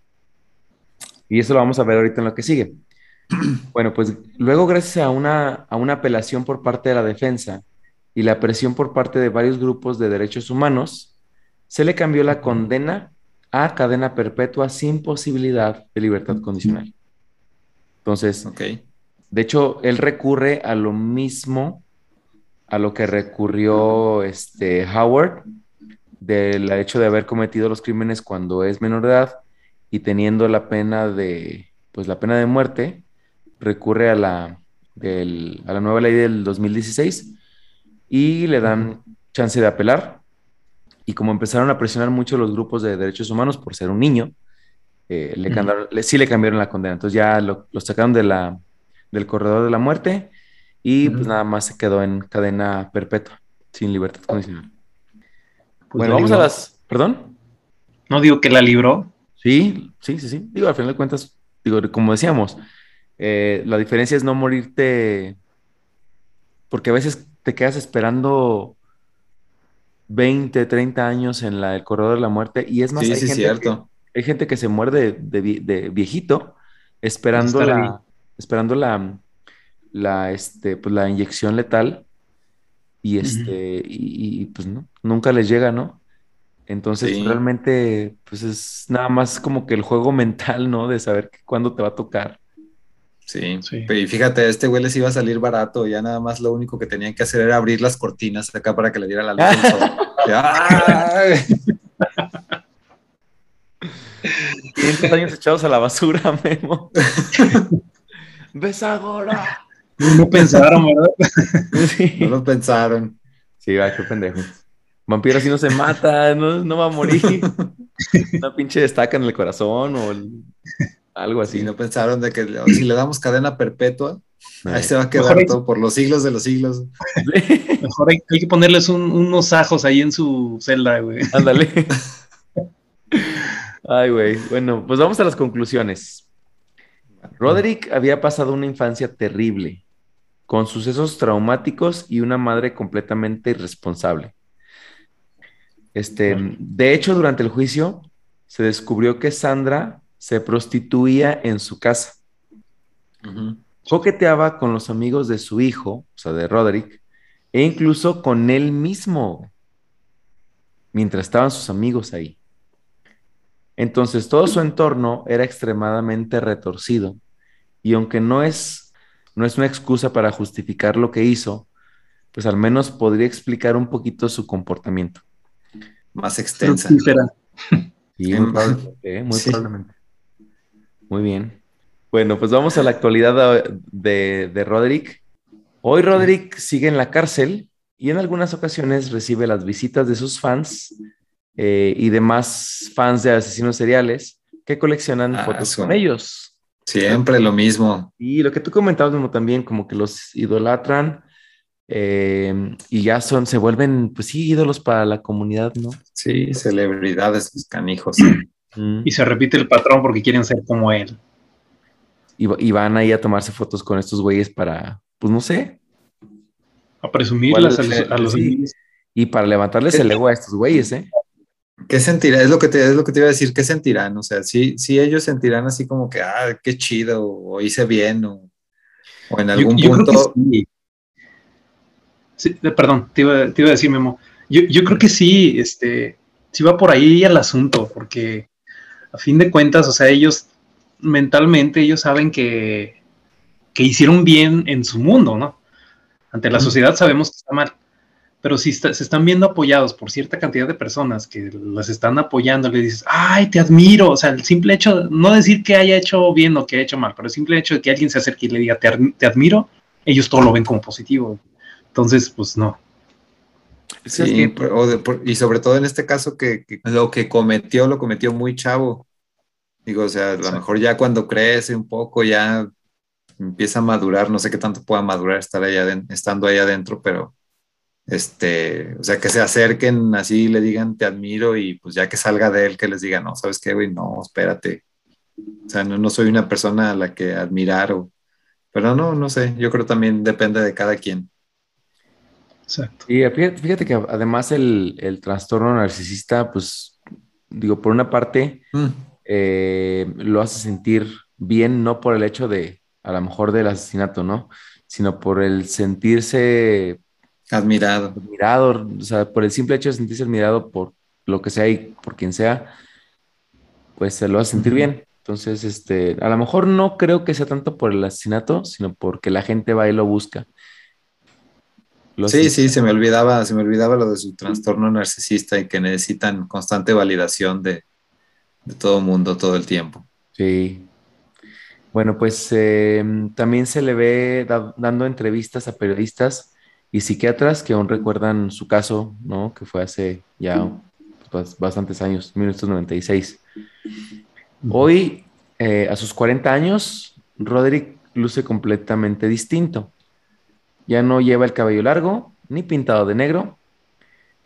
Y eso lo vamos a ver ahorita en lo que sigue. Bueno, pues luego gracias a una, a una apelación por parte de la defensa y la presión por parte de varios grupos de derechos humanos, se le cambió la condena a cadena perpetua sin posibilidad de libertad condicional. Entonces, de hecho, él recurre a lo mismo a lo que recurrió este Howard del hecho de haber cometido los crímenes cuando es menor de edad y teniendo la pena de pues la pena de muerte recurre a la a la nueva ley del 2016 y le dan chance de apelar y como empezaron a presionar mucho los grupos de derechos humanos por ser un niño eh, le, sí le cambiaron la condena entonces ya lo, sacaron de la del corredor de la muerte y pues nada más se quedó en cadena perpetua sin libertad condicional pues bueno, vamos a las. ¿Perdón? No digo que la libró. Sí, sí, sí, sí. Digo, al final de cuentas, digo, como decíamos, eh, la diferencia es no morirte. Porque a veces te quedas esperando 20, 30 años en la, el corredor de la muerte. Y es más, hay, gente cierto. Que, hay gente que se muere de, viejito esperando la, esperando la, la, este, pues, la inyección letal y este, y, pues no, nunca les llega, ¿no? Entonces realmente, pues es nada más como que el juego mental, ¿no? De saber cuándo te va a tocar. Sí, sí. Y fíjate, este güey les iba a salir barato, ya nada más lo único que tenían que hacer era abrir las cortinas acá para que le diera la luz del sol. años echados a la basura, Memo. ¡Ves ahora! No pensaron, ¿verdad? No lo pensaron. Sí, va, qué pendejo. Vampiro así no se mata, no, va a morir. Una pinche destaca en el corazón o algo así. no pensaron de que si le damos cadena perpetua, ahí se va a quedar todo por los siglos de los siglos. Mejor hay, que ponerles unos ajos ahí en su celda, güey. Ándale. Ay, güey. Bueno, pues vamos a las conclusiones. Roderick había pasado una infancia terrible con sucesos traumáticos y una madre completamente irresponsable. Este, de hecho, durante el juicio se descubrió que Sandra se prostituía en su casa. Coqueteaba con los amigos de su hijo, o sea, de Roderick, e incluso con él mismo, mientras estaban sus amigos ahí. Entonces, todo su entorno era extremadamente retorcido, y aunque no es no es una excusa para justificar lo que hizo, pues al menos podría explicar un poquito su comportamiento. Más extensa. Sí, muy, ¿eh? probablemente, muy bien. Bueno, pues vamos a la actualidad de, de Roderick. Hoy Roderick sigue en la cárcel y en algunas ocasiones recibe las visitas de sus fans eh, y demás fans de asesinos seriales que coleccionan ah, fotos con ellos. Siempre lo mismo. Y lo que tú comentabas mismo también, como que los idolatran eh, y ya son, se vuelven, pues sí, ídolos para la comunidad, ¿no? Sí, celebridades, los canijos. Y se repite el patrón porque quieren ser como él. Y, van ahí a tomarse fotos con estos güeyes para, pues no sé. A presumirlas a los, Y para levantarles el ego a estos güeyes, ¿eh? ¿Qué sentirá? Es lo que te, es lo que te iba a decir, ¿qué sentirán? O sea, si sí, ellos sentirán así como que, ah, qué chido, o hice bien, o, en algún punto. Sí. perdón, te iba, a decir, Memo. Yo, creo que sí, este, sí va por ahí el asunto, porque a fin de cuentas, o sea, ellos mentalmente, ellos saben que, que hicieron bien en su mundo, ¿no? Ante la sociedad sabemos que está mal pero si se están viendo apoyados por cierta cantidad de personas que las están apoyando, le dices, ay, te admiro, o sea, el simple hecho, no decir que haya hecho bien o que haya hecho mal, pero el simple hecho de que alguien se acerque y le diga, te, admiro, ellos todo lo ven como positivo. Entonces, pues no. Sí, y sobre todo en este caso que, lo que cometió, lo cometió muy chavo. Digo, o sea, a lo mejor ya cuando crece un poco, ya empieza a madurar, no sé qué tanto pueda madurar estar allá estando ahí adentro, pero este, o sea, que se acerquen así, le digan te admiro y pues ya que salga de él, que les diga, no, ¿sabes qué, güey? No, espérate. O sea, no, no soy una persona a la que admirar o... Pero no, no sé, yo creo también depende de cada quien. Exacto. Y fíjate, que además el, el, trastorno narcisista, pues, digo, por una parte, mm. eh, lo hace sentir bien no por el hecho de, a lo mejor del asesinato, ¿no? Sino por el sentirse admirado. Admirado, o sea, por el simple hecho de sentirse admirado por lo que sea y por quien sea, pues se lo a sentir bien. Entonces, este, a lo mejor no creo que sea tanto por el asesinato, sino porque la gente va y lo busca. Sí, sí, se me olvidaba, se me olvidaba lo de su trastorno narcisista y que necesitan constante validación de, de todo mundo todo el tiempo. Sí. Bueno, pues em, también se le ve dando entrevistas a periodistas y psiquiatras que aún recuerdan su caso, ¿no? Que fue hace ya pues, bastantes años, 1996. Hoy, eh, a sus 40 años, Roderick luce completamente distinto. Ya no lleva el cabello largo, ni pintado de negro,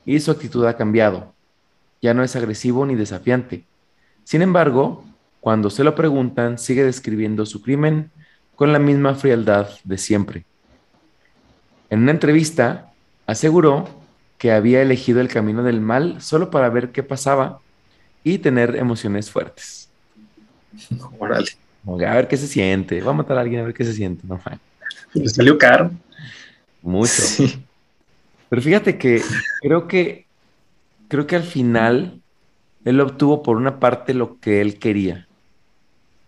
y su actitud ha cambiado. Ya no es agresivo ni desafiante. Sin embargo, cuando se lo preguntan, sigue describiendo su crimen con la misma frialdad de siempre. En una entrevista, aseguró que había elegido el camino del mal solo para ver qué pasaba y tener emociones fuertes. Órale. A ver qué se siente. Va a matar a alguien a ver qué se siente. No, Le salió caro. Mucho. Pero fíjate que creo que creo que al final él obtuvo por una parte lo que él quería,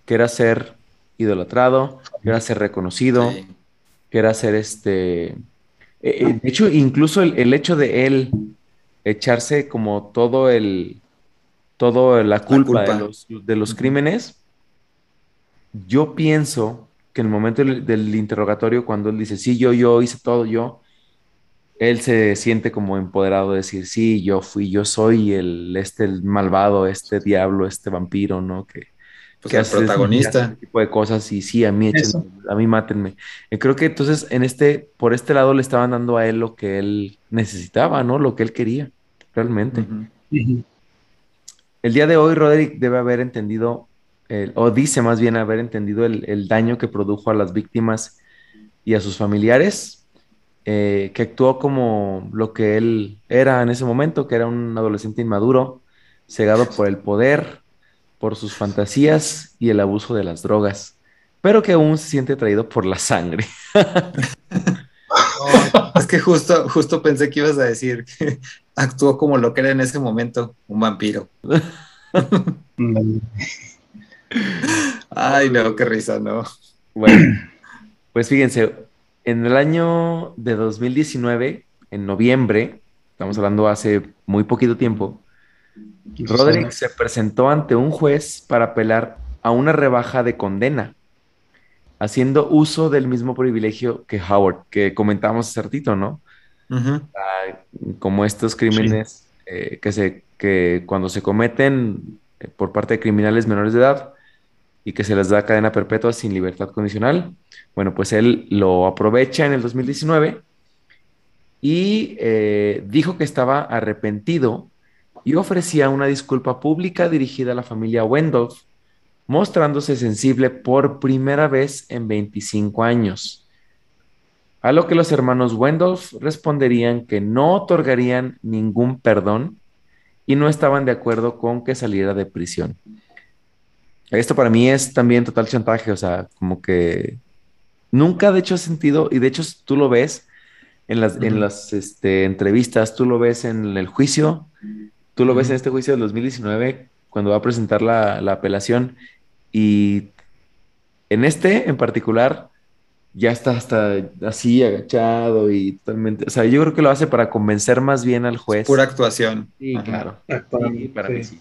que era ser idolatrado, que era ser reconocido, que era ser este. Eh, eh, de hecho, incluso el, hecho de él echarse como todo el todo la culpa, De, los, de los crímenes yo pienso que en el momento del, interrogatorio, cuando él dice, sí, yo, yo hice todo yo, él se siente como empoderado de decir, sí, yo fui, yo soy el, este, el malvado, este diablo, este vampiro, ¿no? Que, pues el protagonista. Tipo de cosas y sí, a mí, a mí mátenme. Y creo que entonces en este, por este lado le estaban dando a él lo que él necesitaba, ¿no? Lo que él quería, realmente. El día de hoy, Roderick debe haber entendido o dice más bien haber entendido el, daño que produjo a las víctimas y a sus familiares, eh, que actuó como lo que él era en ese momento, que era un adolescente inmaduro, cegado por el poder, por sus fantasías y el abuso de las drogas, pero que aún se siente atraído por la sangre. es que justo, justo pensé que ibas a decir que actuó como lo que era en ese momento, un vampiro. Ay, no, qué risa, no. Bueno, pues fíjense, en el año de 2019, en noviembre, estamos hablando hace muy poquito tiempo, Roderick se presentó ante un juez para apelar a una rebaja de condena, haciendo uso del mismo privilegio que Howard, que comentábamos hace ratito, ¿no? Como estos crímenes eh, que, se, que cuando se cometen eh, por parte de criminales menores de edad, y que se les da cadena perpetua sin libertad condicional. Bueno, pues él lo aprovecha en el 2019 y eh, dijo que estaba arrepentido y ofrecía una disculpa pública dirigida a la familia Wendolf, mostrándose sensible por primera vez en 25 años. A lo que los hermanos Wendolf responderían que no otorgarían ningún perdón y no estaban de acuerdo con que saliera de prisión. Esto para mí es también total chantaje, o sea, como que nunca de hecho he sentido, y de hecho tú lo ves en las, en las este, entrevistas, tú lo ves en el juicio, tú lo ves en este juicio del 2019, cuando va a presentar la, apelación, y en este en particular ya está hasta así agachado y totalmente, o sea, yo creo que lo hace para convencer más bien al juez. Pura actuación. Sí, claro. para mí sí.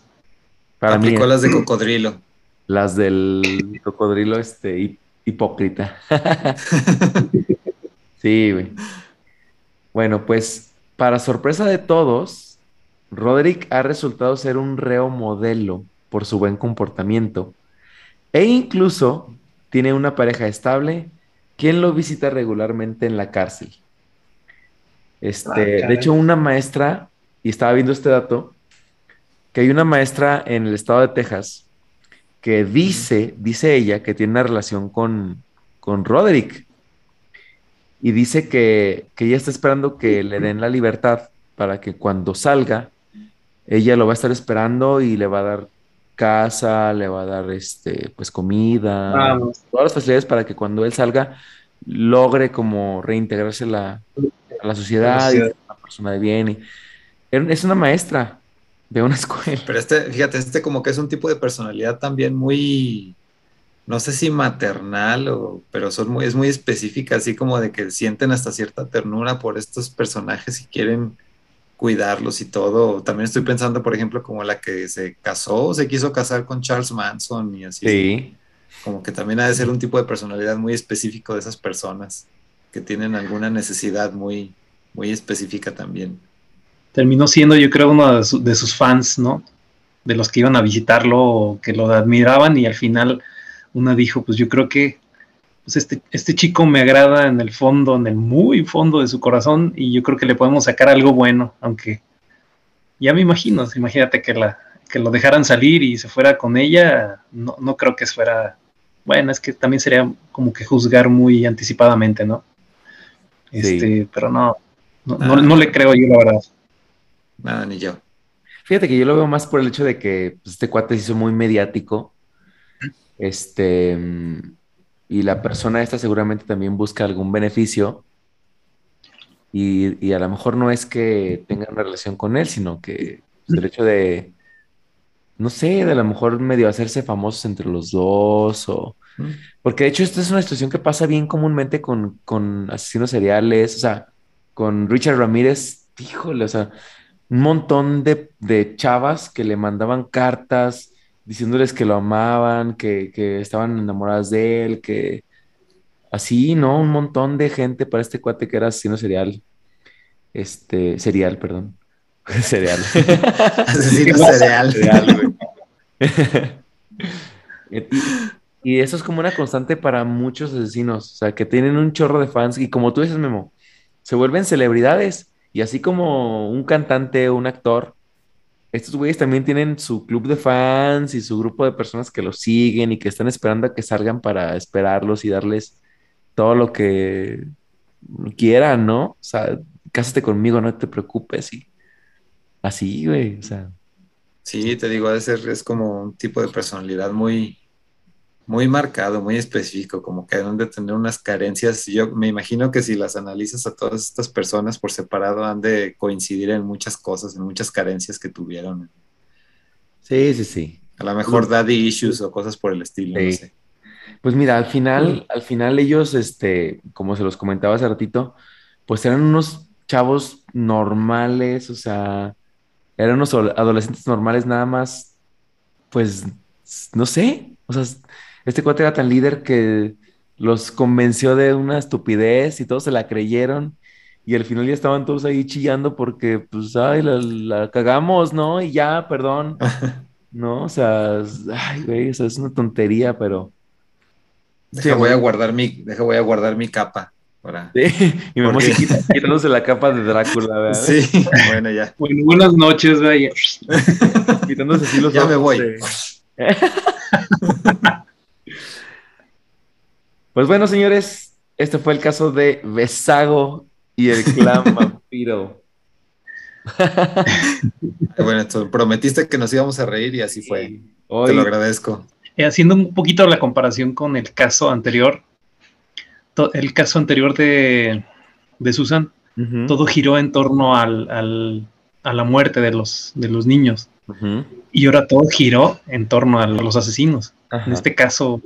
Para Aplicó las de cocodrilo las del cocodrilo este, hipócrita. sí, güey. Bueno, pues para sorpresa de todos, Roderick ha resultado ser un reo modelo por su buen comportamiento e incluso tiene una pareja estable quien lo visita regularmente en la cárcel. Este, ah, de hecho, una maestra, y estaba viendo este dato, que hay una maestra en el estado de Texas que dice, dice ella, que tiene una relación con, con Roderick. Y dice que, que ella está esperando que le den la libertad para que cuando salga, ella lo va a estar esperando y le va a dar casa, le va a dar este, pues comida, Vamos. todas las facilidades para que cuando él salga logre como reintegrarse a la, a la sociedad y sociedad. ser una persona de bien. y- es una maestra de una escuela. Pero este, fíjate, este como que es un tipo de personalidad también muy, no sé si maternal o, pero son muy, es muy específica, así como de que sienten hasta cierta ternura por estos personajes y quieren cuidarlos y todo. También estoy pensando, por ejemplo, como la que se casó, se quiso casar con Charles Manson y así. Sí. Como que también ha de ser un tipo de personalidad muy específico de esas personas que tienen alguna necesidad muy, muy específica también. Terminó siendo, yo creo, uno de, su- de sus fans, ¿no? De los que iban a visitarlo o que lo admiraban y al final una dijo, pues yo creo que pues este, este chico me agrada en el fondo, en el muy fondo de su corazón y yo creo que le podemos sacar algo bueno, aunque ya me imagino, imagínate que, la, que lo dejaran salir y se fuera con ella, no, no creo que fuera, bueno, es que también sería como que juzgar muy anticipadamente, ¿no? Sí. Este, pero no, no, no- Ah. no le creo yo la verdad. Nada, ni yo. Fíjate que yo lo veo más por el hecho de que pues, este cuate se hizo muy mediático. Este, mm, y la persona esta seguramente también busca algún beneficio. Y, y a lo mejor no es que tenga una relación con él, sino que pues, el hecho de, no sé, de a lo mejor medio hacerse famosos entre los dos. O... Mm. Porque de hecho, esta es una situación que pasa bien comúnmente con, con asesinos seriales. O sea, con Richard Ramírez, híjole, o sea un montón de, de chavas que le mandaban cartas diciéndoles que lo amaban, que, que estaban enamoradas de él, que así, ¿no? Un montón de gente para este cuate que era asesino serial. Este, serial, perdón. Serial. Asesino cereal. Serial, güey. y, y eso es como una constante para muchos asesinos, o sea, que tienen un chorro de fans y como tú dices, Memo, se vuelven celebridades y así como un cantante un actor, estos güeyes también tienen su club de fans y su grupo de personas que los siguen y que están esperando a que salgan para esperarlos y darles todo lo que quieran, ¿no? O sea, cásate conmigo, no te preocupes así, güey, o sea. Sí, te digo, ser, es como un tipo de personalidad muy, muy marcado, muy específico, como que han de tener unas carencias. Yo me imagino que si las analizas a todas estas personas por separado, han de coincidir en muchas cosas, en muchas carencias que tuvieron. Sí, sí, sí. A lo mejor daddy issues o cosas por el estilo, no sé. Pues mira, al final, al final ellos, este, como se los comentaba hace ratito, pues eran unos chavos normales, o sea, eran unos ado- adolescentes normales nada más, pues, no sé, o sea, este cuate era tan líder que los convenció de una estupidez y todos se la creyeron y al final ya estaban todos ahí chillando porque, pues, ay, la, la cagamos, ¿no? Y ya, perdón, ¿no? O sea, es- ay, güey, o sea, es una tontería, pero... Deja, voy a guardar mi, deja, voy a guardar mi capa. Para... Sí, y me ¿Por qué? quita, quitándose la capa de Drácula, ¿verdad? Sí, bueno, ya. Bueno, buenas noches, vaya. Quitándose así los Ya me voy. de- Pues bueno, señores, este fue el caso de Besago y el clan vampiro. Bueno, esto, prometiste que nos íbamos a reír y así fue. Te Hoy, lo agradezco. Eh, haciendo un poquito la comparación con el caso anterior, el caso anterior de, de Susan, todo giró en torno al, al- a la muerte de los, de los niños. Y ahora todo giró en torno a los asesinos. ajá, En este caso,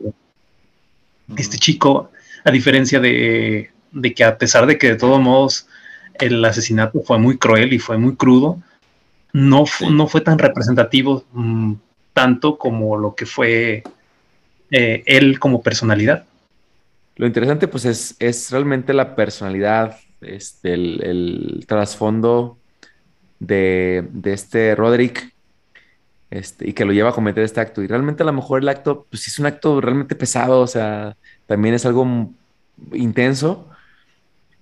este chico, a diferencia de, de que a pesar de que de todos modos el asesinato fue muy cruel y fue muy crudo, no, fu- no fue tan representativo mm, tanto como lo que fue eh, él como personalidad. Lo interesante, pues, es, es realmente la personalidad, este, el, el trasfondo de, de este Roderick, este, y que lo lleva a cometer este acto. Y realmente a lo mejor el acto, pues, es un acto realmente pesado, o sea, también es algo intenso,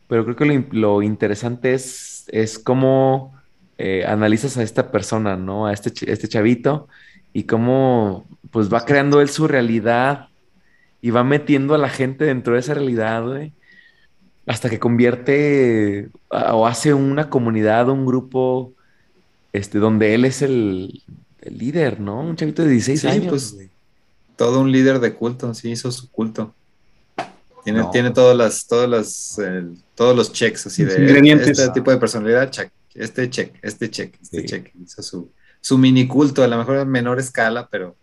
pero creo que lo, lo interesante es, es cómo eh, analizas a esta persona, ¿no? A este, este chavito, y cómo, pues, va creando él su realidad y va metiendo a la gente dentro de esa realidad, güey, hasta que convierte o hace una comunidad, un grupo, este, donde él es el, el líder, ¿no? Un chavito de 16 Sí, años. pues. Todo un líder de culto, sí, hizo su culto. Tiene, No. tiene todas las, todas las, todos los checks así de ingredientes. este tipo de personalidad, check, este check, este check, este Sí. check. Hizo su, su mini culto, a lo mejor en menor escala, pero,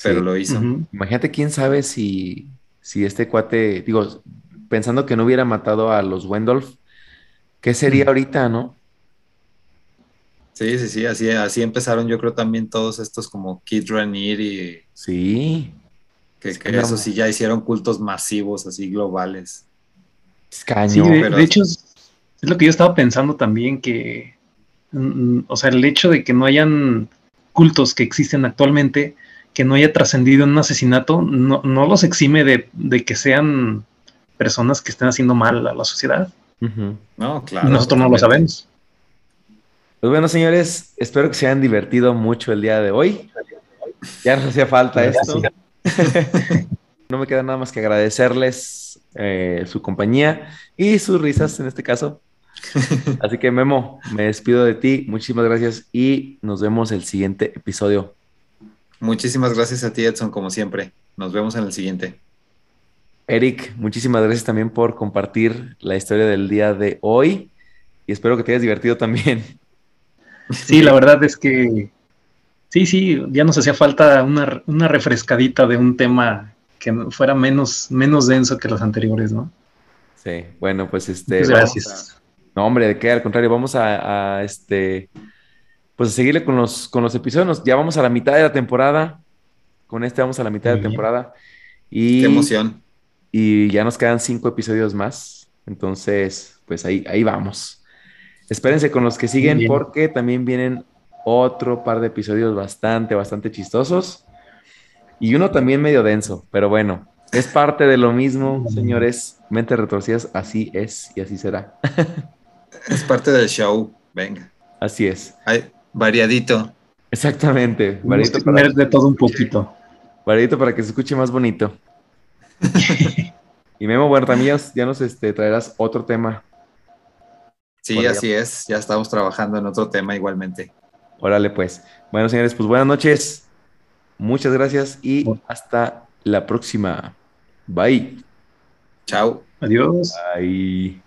pero Sí. lo hizo. Imagínate quién sabe si, si este cuate, digo, pensando que no hubiera matado a los Wendolf, ¿qué sería ahorita, no? Sí, sí, sí, así, así empezaron yo creo también todos estos como Kid Ranier y Sí, que, Es que que no- eso sí ya hicieron cultos masivos, así globales. es caño. Sí, de, pero- de hecho es, es lo que yo estaba pensando también que, mm, o sea, el hecho de que no hayan cultos que existen actualmente, que no haya trascendido en un asesinato, no, no los exime de, de que sean personas que estén haciendo mal a la sociedad. No, claro. y nosotros no lo sabemos. Pues bueno, señores, espero que se hayan divertido mucho el día de hoy. Ya nos hacía falta esto. no me queda nada más que agradecerles eh, su compañía y sus risas en este caso. Así que Memo, me despido de ti. Muchísimas gracias y nos vemos el siguiente episodio. Muchísimas gracias a ti, Edson, como siempre. Nos vemos en el siguiente. Eric, muchísimas gracias también por compartir la historia del día de hoy y espero que te hayas divertido también. Sí, la verdad es que sí, sí, ya nos hacía falta una, una refrescadita de un tema que fuera menos, menos denso que los anteriores, ¿no? Sí, bueno, pues este. Muchas gracias. No, hombre, de qué, al contrario, vamos a, a, este, pues a seguirle con los, con los episodios. Ya vamos a la mitad de la temporada. Con este vamos a la mitad de la bien. temporada. Y, Qué emoción. y ya nos quedan cinco episodios más. Entonces, pues ahí, ahí vamos. Espérense con los que siguen bien. porque también vienen otro par de episodios bastante, bastante chistosos. Y uno también medio denso, pero bueno, es parte de lo mismo, señores. Mentes retorcidas, así es y así será. Es parte del show. Venga. Así es. Ay, variadito. Exactamente. Que para, tener de todo un poquito. variedito para que se escuche más bonito. y Memo, bueno, también ya, ya nos este, traerás otro tema. Sí, Por allá. así es. Ya estamos trabajando en otro tema igualmente. Órale, pues. Bueno, señores, pues buenas noches. Muchas gracias y hasta la próxima. Bye. Chao. Adiós. Bye.